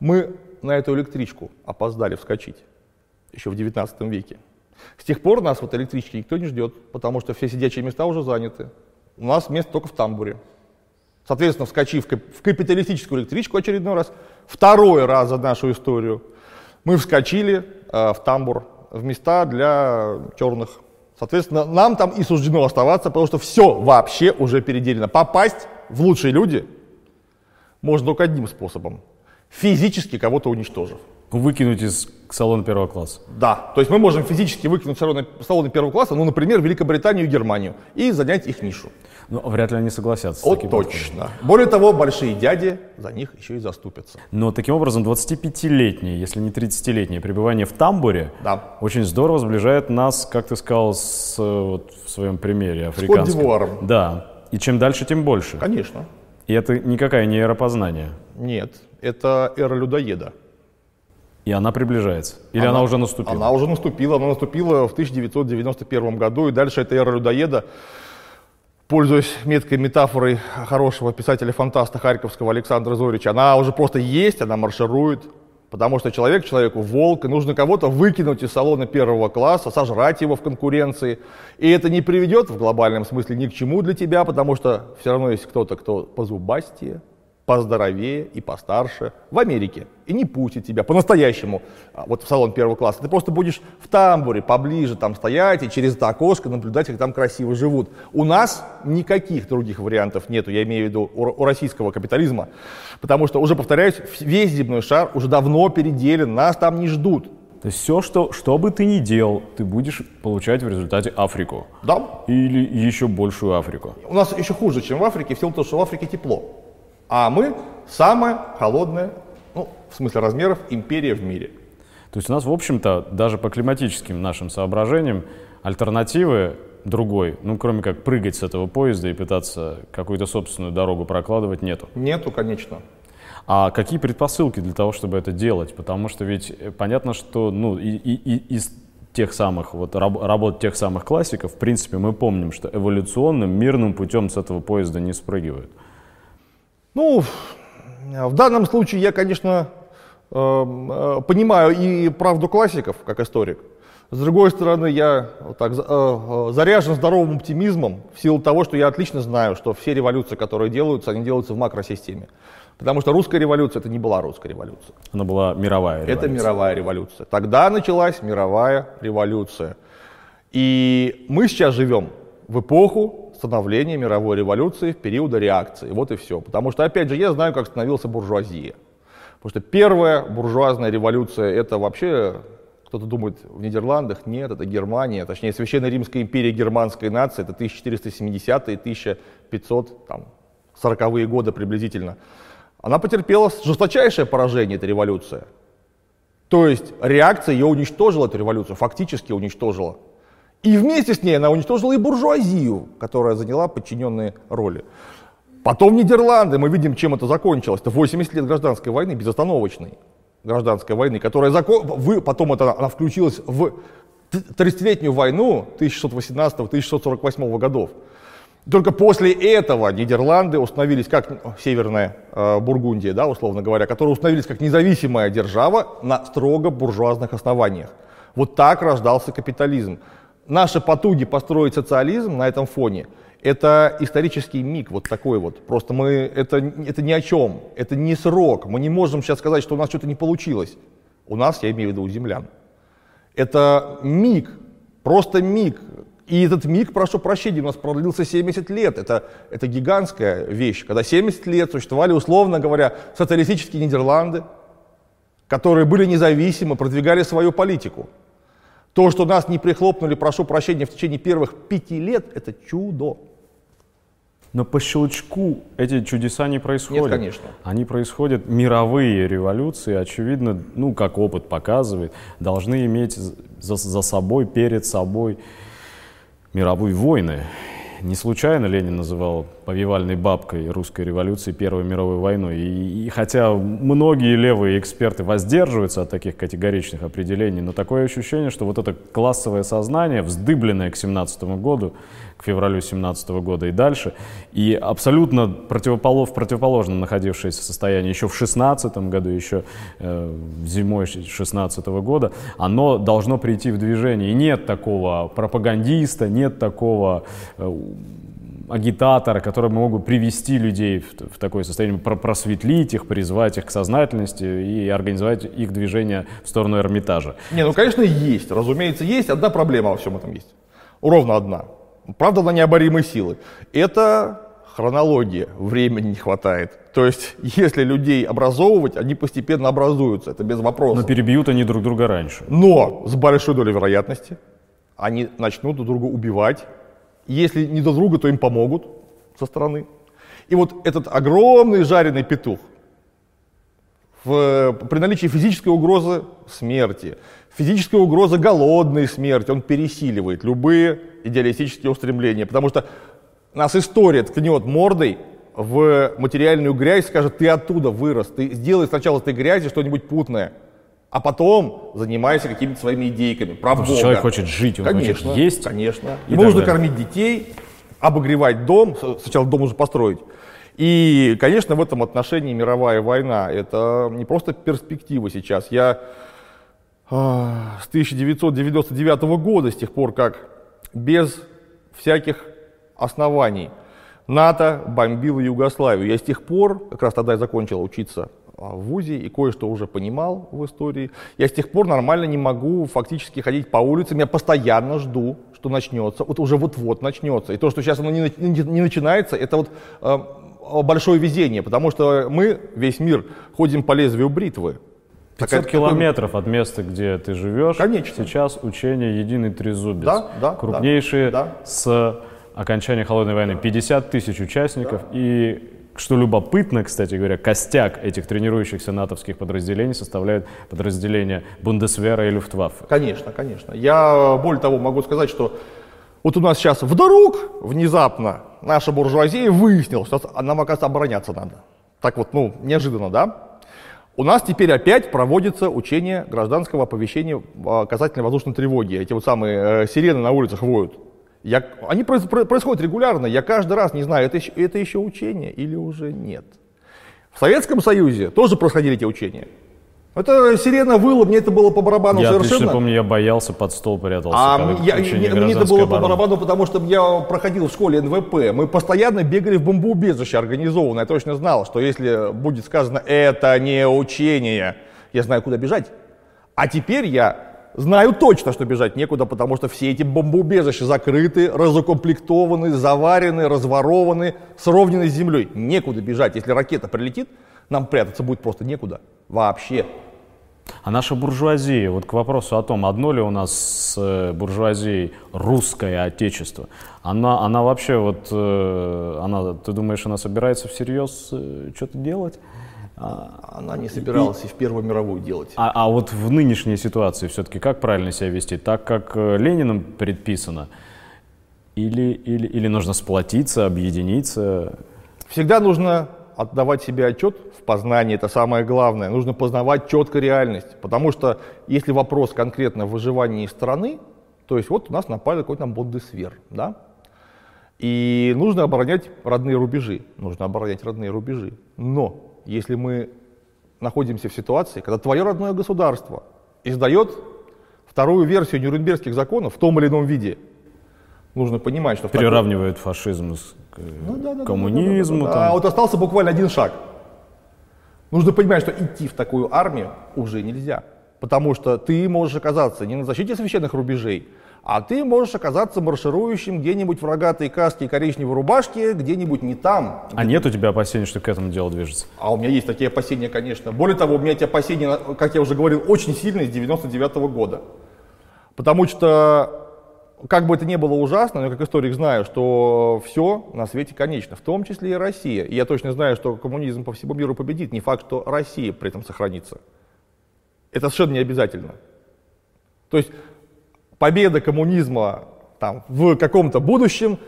Мы на эту электричку опоздали вскочить еще в 19 веке. С тех пор нас в этой электричке никто не ждет, потому что все сидячие места уже заняты. У нас место только в тамбуре. Соответственно, вскочив в капиталистическую электричку очередной раз, второй раз за нашу историю, мы вскочили э, в тамбур, в места для черных. Соответственно, нам там и суждено оставаться, потому что все вообще уже переделено. Попасть в лучшие люди можно только одним способом. Физически кого-то уничтожив. Выкинуть из салона первого класса. Да, то есть мы можем физически выкинуть салоны, салоны первого класса, ну, например, Великобританию и Германию, и занять их нишу. Но вряд ли они согласятся. с Вот таким подходом. точно. Более того, большие дяди за них еще и заступятся. Но таким образом 25-летнее, если не 30-летнее пребывание в тамбуре Да. очень здорово сближает нас, как ты сказал с, э, вот, в своем примере африканском. Кот-д'Ивуаром. Да. И чем дальше, тем больше. Конечно. И это никакая не эра познания. Нет, это эра людоеда. И она приближается? Или она, она уже наступила? Она уже наступила. Она наступила в 1991 году, и дальше эта эра людоеда, пользуясь меткой метафорой хорошего писателя-фантаста Харьковского Александра Зорича, она уже просто есть, она марширует. Потому что человек человеку волк, и нужно кого-то выкинуть из салона первого класса, сожрать его в конкуренции. И это не приведет в глобальном смысле ни к чему для тебя, потому что все равно есть кто-то, кто позубастее, поздоровее и постарше в Америке. И не пустит тебя по-настоящему а, вот в салон первого класса. Ты просто будешь в тамбуре поближе там стоять и через это окошко наблюдать, как там красиво живут. У нас никаких других вариантов нету, я имею в виду у, у российского капитализма. Потому что, уже повторяюсь, весь земной шар уже давно переделен, нас там не ждут. То есть все, что, что бы ты ни делал, ты будешь получать в результате Африку. Да. Или еще большую Африку. У нас еще хуже, чем в Африке, в силу того, что в Африке тепло. А мы самая холодная, ну, в смысле размеров, империя в мире. То есть у нас, в общем-то, даже по климатическим нашим соображениям, альтернативы другой, ну, кроме как прыгать с этого поезда и пытаться какую-то собственную дорогу прокладывать, нету. Нету, конечно. А какие предпосылки для того, чтобы это делать? Потому что ведь э, понятно, что ну, и, и, и из тех самых, вот раб, работ тех самых классиков, в принципе, мы помним, что эволюционным, мирным путем с этого поезда не спрыгивают. Ну, в данном случае я, конечно, эм, э, понимаю и правду классиков, как историк. С другой стороны, я так, э, э, заряжен здоровым оптимизмом в силу того, что я отлично знаю, что все революции, которые делаются, они делаются в макросистеме. Потому что русская революция это не была русская революция. Она была мировая революция. Это мировая революция. Тогда началась мировая революция. И мы сейчас живем в эпоху становления мировой революции в периоды реакции. Вот и все. Потому что, опять же, я знаю, как становился буржуазия. Потому что первая буржуазная революция это вообще, кто-то думает, в Нидерландах, нет, это Германия, точнее, Священная Римская империя германской нации, это 1470-е, 1540-е годы приблизительно. Она потерпела жесточайшее поражение, эта революция. То есть реакция ее уничтожила, эту революцию, фактически уничтожила. И вместе с ней она уничтожила и буржуазию, которая заняла подчиненные роли. Потом Нидерланды, мы видим, чем это закончилось. Это 80 лет гражданской войны, безостановочной гражданской войны, которая закон... Вы... потом это, она включилась в 30-летнюю войну 1618-1648 годов. Только после этого Нидерланды установились как северная э, Бургундия, да, условно говоря, которые установились как независимая держава на строго буржуазных основаниях. Вот так рождался капитализм наши потуги построить социализм на этом фоне – это исторический миг, вот такой вот. Просто мы, это, это ни о чем, это не срок. Мы не можем сейчас сказать, что у нас что-то не получилось. У нас, я имею в виду, у землян. Это миг, просто миг. И этот миг, прошу прощения, у нас продлился 70 лет. Это, это гигантская вещь, когда 70 лет существовали, условно говоря, социалистические Нидерланды, которые были независимы, продвигали свою политику. То, что нас не прихлопнули, прошу прощения, в течение первых пяти лет, это чудо. Но по щелчку эти чудеса не происходят. Нет, конечно. Они происходят, мировые революции, очевидно, ну, как опыт показывает, должны иметь за, за собой, перед собой мировые войны. Не случайно Ленин называл повивальной бабкой русской революции Первой мировой войной. И, и хотя многие левые эксперты воздерживаются от таких категоричных определений, но такое ощущение, что вот это классовое сознание, вздыбленное к 17 году, к февралю 17 года и дальше, и абсолютно противополов, противоположно находившееся состояние еще в 16 году, еще э, зимой 16 года, оно должно прийти в движение. И нет такого пропагандиста, нет такого э, агитатора, которые могут привести людей в, в такое состояние, просветлить их, призвать их к сознательности и организовать их движение в сторону Эрмитажа. Не, ну, конечно, есть. Разумеется, есть. Одна проблема во всем этом есть. Ровно одна. Правда, она необоримой силы. Это хронология. Времени не хватает. То есть, (laughs) если людей образовывать, они постепенно образуются. Это без вопросов. Но перебьют они друг друга раньше. Но с большой долей вероятности они начнут друг друга убивать если не друг друга, то им помогут со стороны. И вот этот огромный жареный петух в, при наличии физической угрозы смерти, физической угрозы голодной смерти, он пересиливает любые идеалистические устремления. Потому что нас история ткнет мордой в материальную грязь, скажет, ты оттуда вырос, ты сделай сначала этой грязи что-нибудь путное, а потом занимайся какими-то своими идейками про Потому что Бога. человек хочет жить, он конечно, хочет есть. Конечно. Ему нужно далее. кормить детей, обогревать дом, сначала дом нужно построить. И, конечно, в этом отношении мировая война – это не просто перспектива сейчас. Я а, с 1999 года, с тех пор, как без всяких оснований НАТО бомбило Югославию. Я с тех пор, как раз тогда я закончил учиться а, в ВУЗе и кое-что уже понимал в истории, я с тех пор нормально не могу фактически ходить по улицам, я постоянно жду, что начнется, вот уже вот-вот начнется. И то, что сейчас оно не, не- не начинается, это вот э, большое везение, потому что мы, весь мир, ходим по лезвию бритвы. 500 Такая- километров от места, где ты живешь, Конечно. сейчас учение «Единый трезубец». Да, да, Крупнейшие да, да. с окончания Холодной войны. 50 тысяч участников. И, что любопытно, кстати говоря, костяк этих тренирующихся натовских подразделений составляют подразделения Бундесвера и Люфтваффе. Конечно, конечно. Я, более того, могу сказать, что вот у нас сейчас вдруг, внезапно, наша буржуазия выяснила, что нам, оказывается, обороняться надо. Так вот, ну, неожиданно, да? У нас теперь опять проводится учение гражданского оповещения а, касательно воздушной тревоги. Эти вот самые э, сирены на улицах воют. Я, они произ- про- происходят регулярно. Я каждый раз не знаю, это это еще учение или уже нет. В Советском Союзе тоже происходили эти учения. Это сирена выла, мне это было по барабану я совершенно. отлично помню, я боялся, под стол прятался. А я- учение мне, это было по обороны. барабану, потому что я проходил в школе НВП. Мы постоянно бегали в бомбоубежище организованно. Я точно знал, что если будет сказано «это не учение», я знаю, куда бежать. А теперь я знаю точно, что бежать некуда, потому что все эти бомбоубежища закрыты, разукомплектованы, заварены, разворованы, сровнены с землей. Некуда бежать. Если ракета прилетит, нам прятаться будет просто некуда. Вообще. А наша буржуазия, вот к вопросу о том, одно ли у нас с э, буржуазией русское отечество, она, она вообще вот, э, она, ты думаешь, она собирается всерьез э, что-то делать? А, Она не собиралась и в Первую мировую делать. а- а вот в нынешней ситуации все-таки как правильно себя вести? Так, как Лениным предписано? Или, или, или нужно сплотиться, объединиться? Всегда нужно отдавать себе отчет в познании, это самое главное. Нужно познавать четко реальность. Потому что если вопрос конкретно в выживании страны, то есть вот у нас напали какой-то там Бондесвер, да? И нужно оборонять родные рубежи. Нужно оборонять родные рубежи. Но если мы находимся в ситуации, когда твое родное государство издает вторую версию Нюрнбергских законов в том или ином виде, нужно понимать, что в таком- фашизм с, Ну да, да, да, коммунизму? да, да, да, там. да. А вот остался буквально один шаг. Нужно понимать, что идти в такую армию уже нельзя. Потому что ты можешь оказаться не на защите священных рубежей, а ты можешь оказаться марширующим где-нибудь в рогатой каске и коричневой рубашке, где-нибудь не там. А нет у тебя опасений, что к этому дело движется? А у меня есть такие опасения, конечно. Более того, у меня эти опасения, как я уже говорил, очень сильные с 99 года. Потому что, как бы это ни было ужасно, но я как историк знаю, что все на свете конечно, в том числе и Россия. И я точно знаю, что коммунизм по всему миру победит. Не факт, что Россия при этом сохранится. Это совершенно не обязательно. То есть победа коммунизма там, в каком-то будущем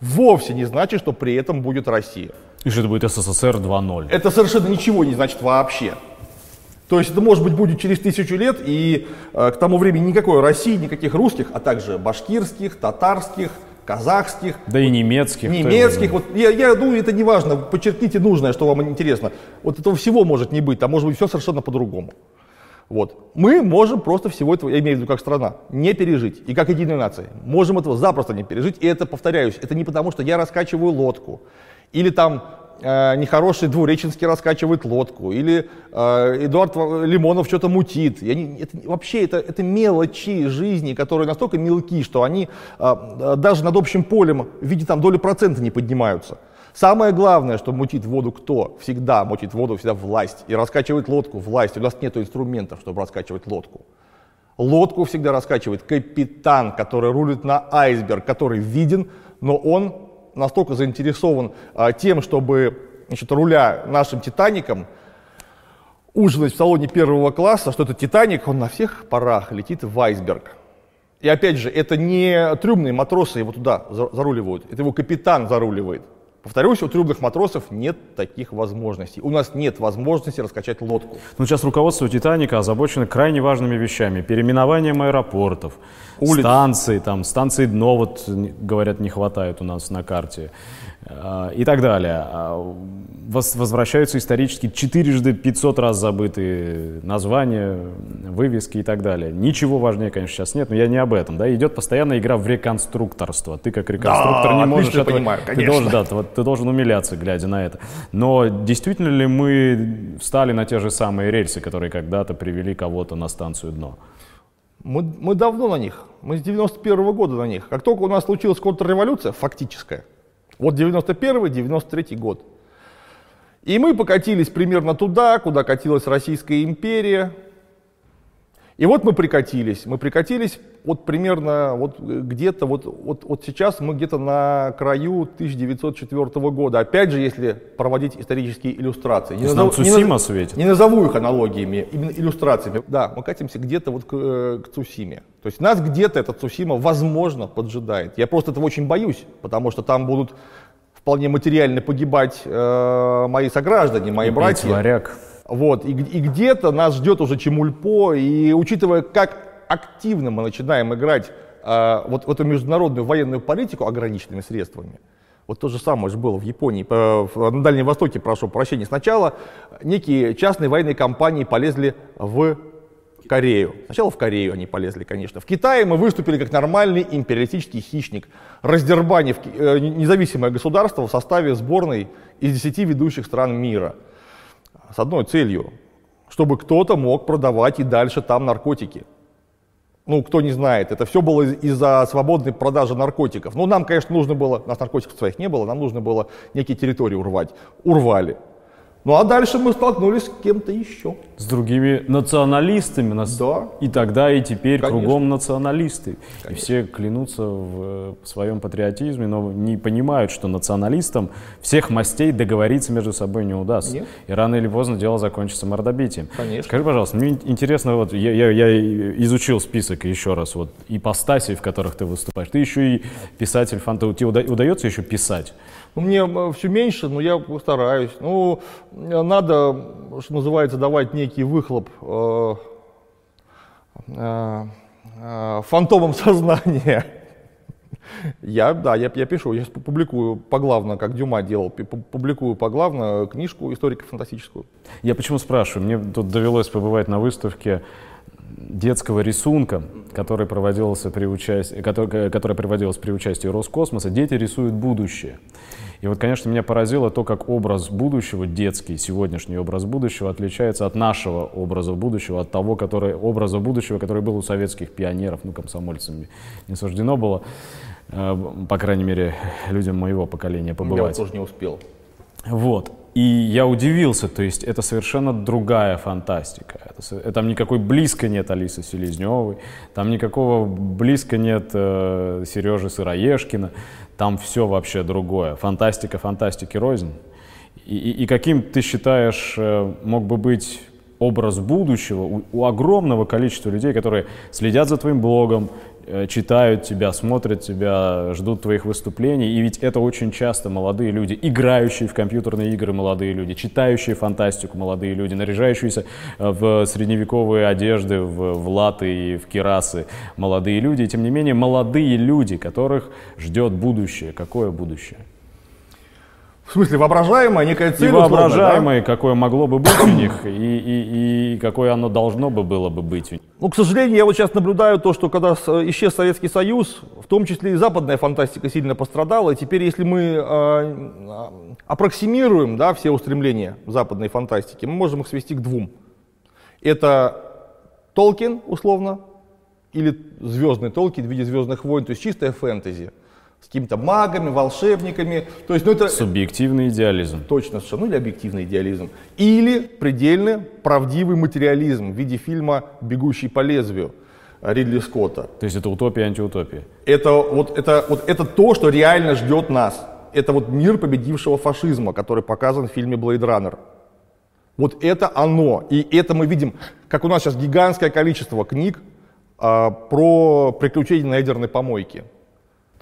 вовсе не значит, что при этом будет Россия. И что это будет СССР 2.0? Это совершенно ничего не значит вообще. То есть это может быть будет через тысячу лет, и э, к тому времени никакой России, никаких русских, а также башкирских, татарских, казахских, Да и немецких. немецких. Вот я, я думаю, это не важно. Подчеркните нужное, что вам интересно. Вот этого всего может не быть, а может быть все совершенно по-другому. Вот. Мы можем просто всего этого, я имею в виду как страна, не пережить. И как единая нация. Можем этого запросто не пережить. И это, повторяюсь, это не потому, что я раскачиваю лодку. Или там э, нехороший двуреченский раскачивает лодку. Или э, Эдуард Лимонов что-то мутит. Я не- это, вообще это, это мелочи жизни, которые настолько мелки, что они э, э, даже над общим полем в виде там, доли процента не поднимаются. Самое главное, что мутит воду кто? Всегда мутит воду, всегда власть. И раскачивает лодку власть. У нас нет инструментов, чтобы раскачивать лодку. Лодку всегда раскачивает капитан, который рулит на айсберг, который виден, но он настолько заинтересован а, тем, чтобы значит, руля нашим Титаником ужинать в салоне первого класса, что этот Титаник, он на всех парах летит в айсберг. И опять же, это не трюмные матросы его туда заруливают, это его капитан заруливает. Повторюсь, у трюмных матросов нет таких возможностей. У нас нет возможности раскачать лодку. Ну, сейчас руководство «Титаника» озабочено крайне важными вещами. Переименованием аэропортов, Улиц. станций, там, станции дно, вот, говорят, не хватает у нас на карте. А, и так далее. А, возвращаются исторически четырежды 500 раз забытые названия, вывески и так далее. Ничего важнее, конечно, сейчас нет, но я не об этом. Да? Идет постоянная игра в реконструкторство. Ты как реконструктор да, не можешь этого... понимаю, конечно. Ты должен, да, ты, ты должен умиляться, глядя на это. Но действительно ли мы встали на те же самые рельсы, которые когда-то привели кого-то на станцию дно? Мы, мы давно на них. Мы с 91 -го года на них. Как только у нас случилась контрреволюция, фактическая, вот 91-93 год. И мы покатились примерно туда, куда катилась Российская империя. И вот мы прикатились. Мы прикатились вот примерно вот где-то, вот, вот, вот сейчас мы где-то на краю 1904 года. Опять же, если проводить исторические иллюстрации. Не, назову, не, наз, светит. не назову их аналогиями, именно иллюстрациями. Да, мы катимся где-то вот к, э, к Цусиме. То есть нас где-то этот Цусима, возможно, поджидает. Я просто этого очень боюсь, потому что там будут вполне материально погибать э, мои сограждане, мои Убить братья. Варяг. Вот, и, и где-то нас ждет уже Чемульпо, и учитывая, как активно мы начинаем играть э, вот в эту международную военную политику ограниченными средствами, вот то же самое же было в Японии, на Дальнем Востоке, прошу прощения. Сначала некие частные военные компании полезли в Корею. Сначала в Корею они полезли, конечно. В Китае мы выступили как нормальный империалистический хищник, раздербанив э, независимое государство в составе сборной из 10 ведущих стран мира – с одной целью, чтобы кто-то мог продавать и дальше там наркотики. Ну, кто не знает, это все было из-за свободной продажи наркотиков. Ну, нам, конечно, нужно было, у нас наркотиков своих не было, нам нужно было некие территории урвать. Урвали. Ну а дальше мы столкнулись с кем-то еще. С другими националистами. Нас... Да. И тогда, и теперь Конечно. кругом националисты. Конечно. И все клянутся в, в своем патриотизме, но не понимают, что националистам всех мастей договориться между собой не удастся. Нет. И рано или поздно дело закончится мордобитием. Конечно. Скажи, пожалуйста, мне интересно, вот я, я, я изучил список еще раз, вот ипостасей, в которых ты выступаешь. Ты еще и писатель фантазии. Тебе удается еще писать? Ну, мне все меньше, но я стараюсь. Ну, надо, что называется, давать некий выхлоп э, э, э, фантомам (laughs) сознания. Я, да, я, я пишу, я публикую поглавно, как Дюма делал, публикую поглавно книжку историко-фантастическую. Я почему спрашиваю? Мне тут довелось побывать на выставке детского рисунка, который проводился при участии, который, который приводилось при участии Роскосмоса, дети рисуют будущее. И вот, конечно, меня поразило то, как образ будущего, детский, сегодняшний образ будущего, отличается от нашего образа будущего, от того который, образа будущего, который был у советских пионеров, ну, комсомольцам не суждено было, э, по крайней мере, людям моего поколения побывать. Я тоже не успел. Вот. И я удивился, то есть это совершенно другая фантастика. Это, там никакой близко нет Алисы Селезневой, там никакого близко нет э, Сережи Сыроежкина, там все вообще другое. Фантастика, фантастики рознь. И, и, и каким ты считаешь э, мог бы быть образ будущего у, у огромного количества людей, которые следят за твоим блогом, читают тебя, смотрят тебя, ждут твоих выступлений. И ведь это очень часто молодые люди, играющие в компьютерные игры молодые люди, читающие фантастику молодые люди, наряжающиеся э, в средневековые одежды, в, в латы и в керасы молодые люди. И тем не менее молодые люди, которых ждет будущее. Какое будущее? В смысле, воображаемое, некое цель. И воображаемое, да? какое могло бы быть у них, и, и, и какое оно должно бы было бы быть у них. Ну, к сожалению, я вот сейчас наблюдаю то, что когда исчез Советский Союз, в том числе и западная фантастика сильно пострадала. И теперь, если мы э, аппроксимируем да, все устремления западной фантастики, мы можем их свести к двум. Это Толкин, условно, или звездный Толкин в виде Звездных войн, то есть чистая фэнтези – с какими-то магами, волшебниками. То есть, ну, это... Субъективный идеализм. Точно, совершенно. Ну или объективный идеализм. Или предельно правдивый материализм в виде фильма «Бегущий по лезвию» Ридли Скотта. То есть это утопия, антиутопия? Это вот, это, вот, это то, что реально ждет нас. Это вот мир победившего фашизма, который показан в фильме «Блейд Раннер». Вот это оно. И это мы видим, как у нас сейчас гигантское количество книг а, про приключения на ядерной помойке.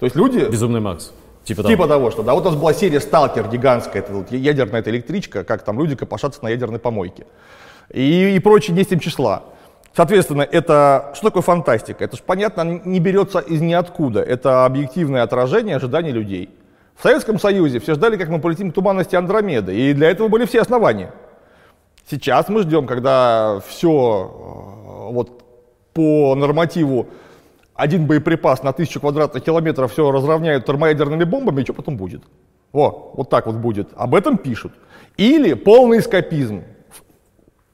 То есть люди... Безумный Макс. Типа, типа того. того, что да, вот у нас была серия «Сталкер» гигантская, это вот ядерная эта электричка, как там люди копошатся на ядерной помойке. И, и прочие 10 числа. Соответственно, это что такое фантастика? Это же понятно, не берется из ниоткуда. Это объективное отражение ожиданий людей. В Советском Союзе все ждали, как мы полетим к туманности Андромеды, и для этого были все основания. Сейчас мы ждем, когда все э, вот по нормативу один боеприпас на тысячу квадратных километров все разровняют термоядерными бомбами, и что потом будет? Во, вот так вот будет. Об этом пишут. Или полный эскапизм.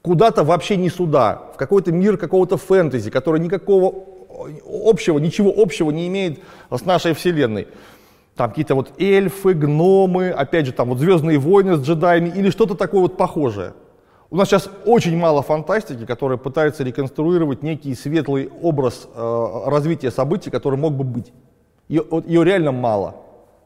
Куда-то вообще не сюда, в какой-то мир какого-то фэнтези, который никакого общего, ничего общего не имеет с нашей вселенной. Там какие-то вот эльфы, гномы, опять же, там вот Звездные войны с джедаями или что-то такое вот похожее. У нас сейчас очень мало фантастики, которая пытается реконструировать некий светлый образ э, развития событий, который мог бы быть. Ее, ее реально мало.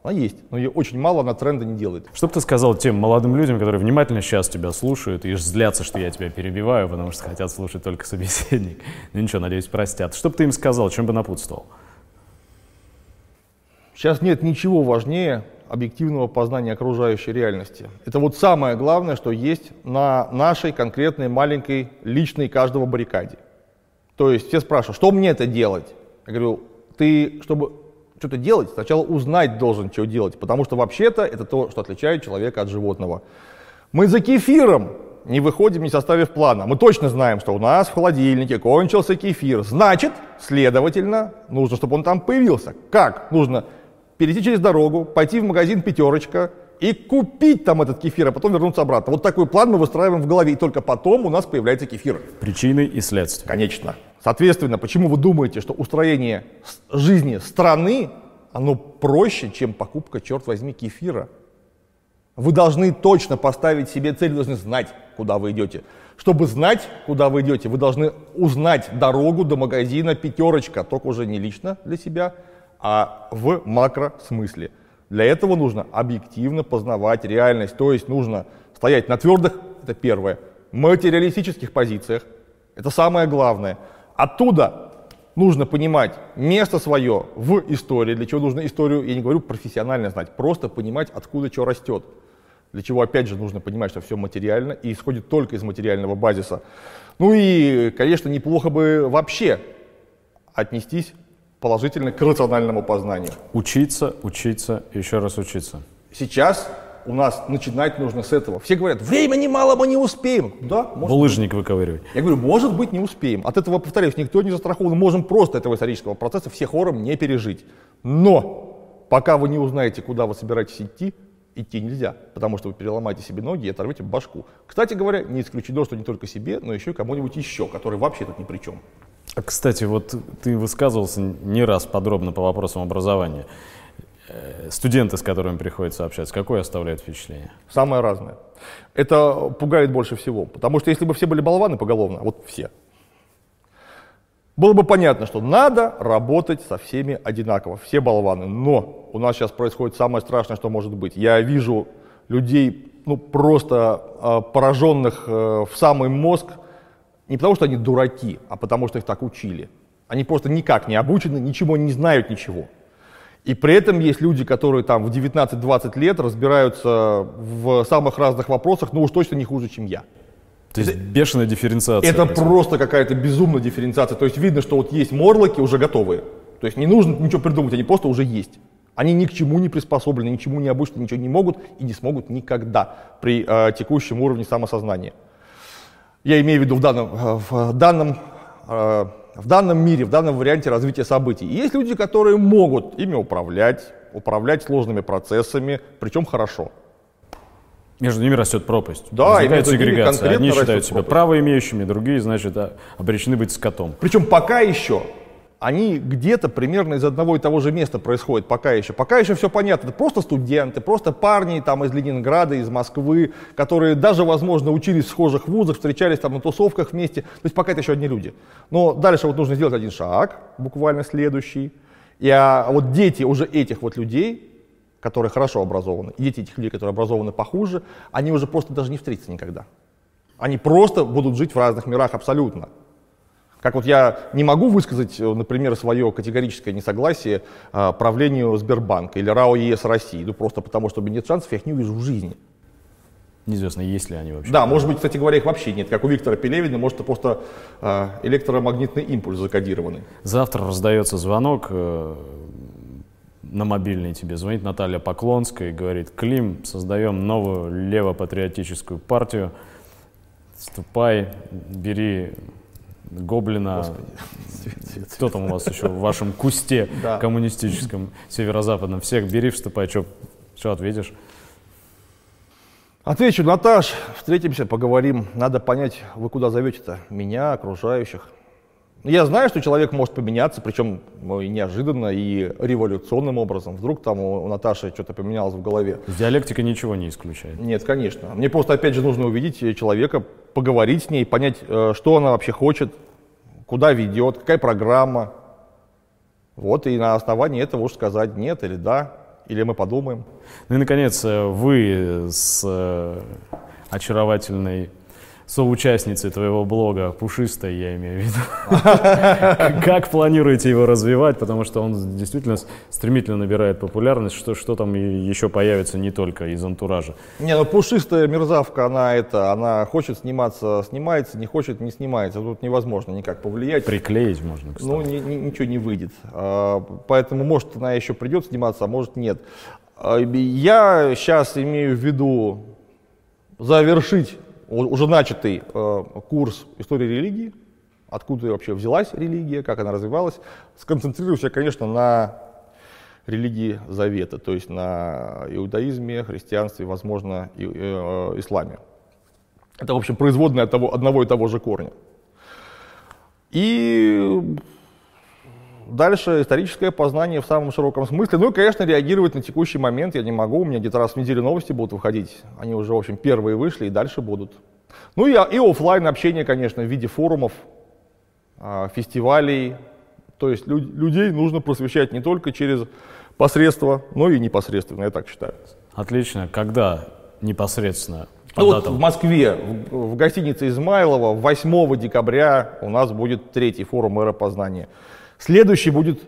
Она есть, но ее очень мало, она тренда не делает. Что бы ты сказал тем молодым людям, которые внимательно сейчас тебя слушают и злятся, что я тебя перебиваю, потому что хотят слушать только собеседник. Ну ничего, надеюсь, простят. Что бы ты им сказал, чем бы напутствовал? Сейчас нет ничего важнее объективного познания окружающей реальности. Это вот самое главное, что есть на нашей конкретной маленькой личной каждого баррикаде. То есть все спрашивают, что мне это делать? Я говорю, ты, чтобы что-то делать, сначала узнать должен, что делать, потому что вообще-то это то, что отличает человека от животного. Мы за кефиром не выходим, не составив плана. Мы точно знаем, что у нас в холодильнике кончился кефир. Значит, следовательно, нужно, чтобы он там появился. Как? Нужно перейти через дорогу, пойти в магазин «Пятерочка» и купить там этот кефир, а потом вернуться обратно. Вот такой план мы выстраиваем в голове, и только потом у нас появляется кефир. Причины и следствия. Конечно. Соответственно, почему вы думаете, что устроение жизни страны, оно проще, чем покупка, черт возьми, кефира? Вы должны точно поставить себе цель, вы должны знать, куда вы идете. Чтобы знать, куда вы идете, вы должны узнать дорогу до магазина «Пятерочка», только уже не лично для себя, а в макросмысле. Для этого нужно объективно познавать реальность, то есть нужно стоять на твердых, это первое, материалистических позициях, это самое главное. Оттуда нужно понимать место свое в истории, для чего нужно историю, я не говорю профессионально знать, просто понимать, откуда что растет. Для чего, опять же, нужно понимать, что все материально и исходит только из материального базиса. Ну и, конечно, неплохо бы вообще отнестись положительно к рациональному познанию. Учиться, учиться, еще раз учиться. Сейчас у нас начинать нужно с этого. Все говорят, времени мало, мы не успеем. Да, может Булыжник быть. выковыривать. Я говорю, может быть, не успеем. От этого, повторяюсь, никто не застрахован. Мы можем просто этого исторического процесса все хором не пережить. Но пока вы не узнаете, куда вы собираетесь идти, идти нельзя, потому что вы переломаете себе ноги и оторвете башку. Кстати говоря, не исключено, что не только себе, но еще и кому-нибудь еще, который вообще тут ни при чем. А, кстати, вот ты высказывался не раз подробно по вопросам образования. Э, студенты, с которыми приходится общаться, какое оставляют впечатление? Самое разное. Это пугает больше всего. Потому что если бы все были болваны поголовно, вот все, было бы понятно, что надо работать со всеми одинаково, все болваны. Но у нас сейчас происходит самое страшное, что может быть. Я вижу людей, ну, просто э, пораженных э, в самый мозг не потому, что они дураки, а потому, что их так учили. Они просто никак не обучены, ничего не знают ничего. И при этом есть люди, которые там в 19-20 лет разбираются в самых разных вопросах, но уж точно не хуже, чем я. То есть это, бешеная дифференциация. Это просто какая-то безумная дифференциация. То есть видно, что вот есть морлоки уже готовые. То есть не нужно ничего придумать, они просто уже есть. Они ни к чему не приспособлены, ничему не обучены, ничего не могут и не смогут никогда при э, текущем уровне самосознания. Я имею в виду в данном, э, в данном, э, в данном мире, в данном варианте развития событий. И есть люди, которые могут ими управлять, управлять сложными процессами, причем хорошо. Между ними растет пропасть. Да, Возникает сегрегация. Одни считают себя правоимеющими, другие, значит, обречены быть скотом. Причем пока еще они где-то примерно из одного и того же места происходят пока еще. Пока еще все понятно. Это просто студенты, просто парни там из Ленинграда, из Москвы, которые даже, возможно, учились в схожих вузах, встречались там на тусовках вместе. То есть пока это еще одни люди. Но дальше вот нужно сделать один шаг, буквально следующий. И а вот дети уже этих вот людей, которые хорошо образованы, и дети этих людей, которые образованы похуже, они уже просто даже не встретятся никогда. Они просто будут жить в разных мирах абсолютно. Как вот я не могу высказать, э, например, свое категорическое несогласие э, правлению Сбербанка или РАО ЕС России, ну просто потому, что нет шансов, я их не увижу в жизни. Неизвестно, есть ли они вообще. Да, может быть, кстати говоря, их вообще нет. Как у Виктора Пелевина, может, это просто э, электромагнитный импульс закодированный. Завтра раздается звонок э, на мобильный тебе. Звонит Наталья Поклонская и говорит, Клим, создаем новую левопатриотическую партию. Ступай, бери Гоблина, кто там у вас еще в вашем кусте Да. коммунистическом, северо-западном, всех бери, вступай, что ответишь? Отвечу, Наташ, встретимся, поговорим. Надо понять, вы куда зовете-то? Меня, окружающих. Я знаю, что человек может поменяться, причем ну, и неожиданно, и революционным образом. Вдруг там у, у Наташи что-то поменялось в голове. Диалектика ничего не исключает. Нет, конечно. Мне просто, опять же, нужно увидеть человека, поговорить с ней, понять, э, что она вообще хочет, куда ведет, какая программа. Вот, и на основании этого уж сказать нет или да, или мы подумаем. Ну и, наконец, э, вы с э, очаровательной соучастницей твоего блога, пушистой, я имею в виду, (laughs) как планируете его развивать, потому что он действительно стремительно набирает популярность, что, что там еще появится не только из антуража. Не, ну пушистая мерзавка, она это, она хочет сниматься, снимается, не хочет, не снимается. Тут невозможно никак повлиять. Приклеить можно, кстати. Ну, ни- ни- ничего не выйдет. А, Поэтому, может, она еще придет сниматься, а может, нет. А, Я сейчас имею в виду завершить уже начатый э, курс истории религии, откуда вообще взялась религия, как она развивалась. Сконцентрируюсь я, конечно, на религии Завета, то есть на иудаизме, христианстве, возможно, и, э, исламе. Это, в общем, производное от того, одного и того же корня. И дальше историческое познание в самом широком смысле. Ну и, конечно, реагировать на текущий момент я не могу. У меня где-то раз в неделю новости будут выходить. Они уже, в общем, первые вышли и дальше будут. Ну и, и офлайн общение, конечно, в виде форумов, а, фестивалей. То есть лю- людей нужно просвещать не только через посредство, но и непосредственно, я так считаю. Отлично. Когда непосредственно? По Ну вот в Москве, в, в гостинице Измайлова 8 декабря у нас будет третий форум эропознания. Следующий будет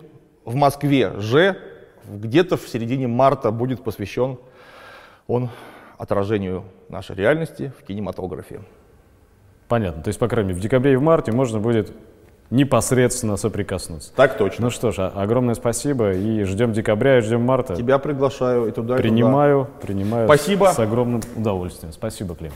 в Москве же, где-то в середине марта будет посвящен он отражению нашей реальности в кинематографе. Понятно. То есть, по крайней мере, в декабре и в марте можно будет непосредственно соприкоснуться. Так точно. Ну что ж, а- огромное спасибо и ждем декабря и ждем марта. Тебя приглашаю и туда, и туда. Принимаю, принимаю Спасибо. с огромным удовольствием. Спасибо, Клим.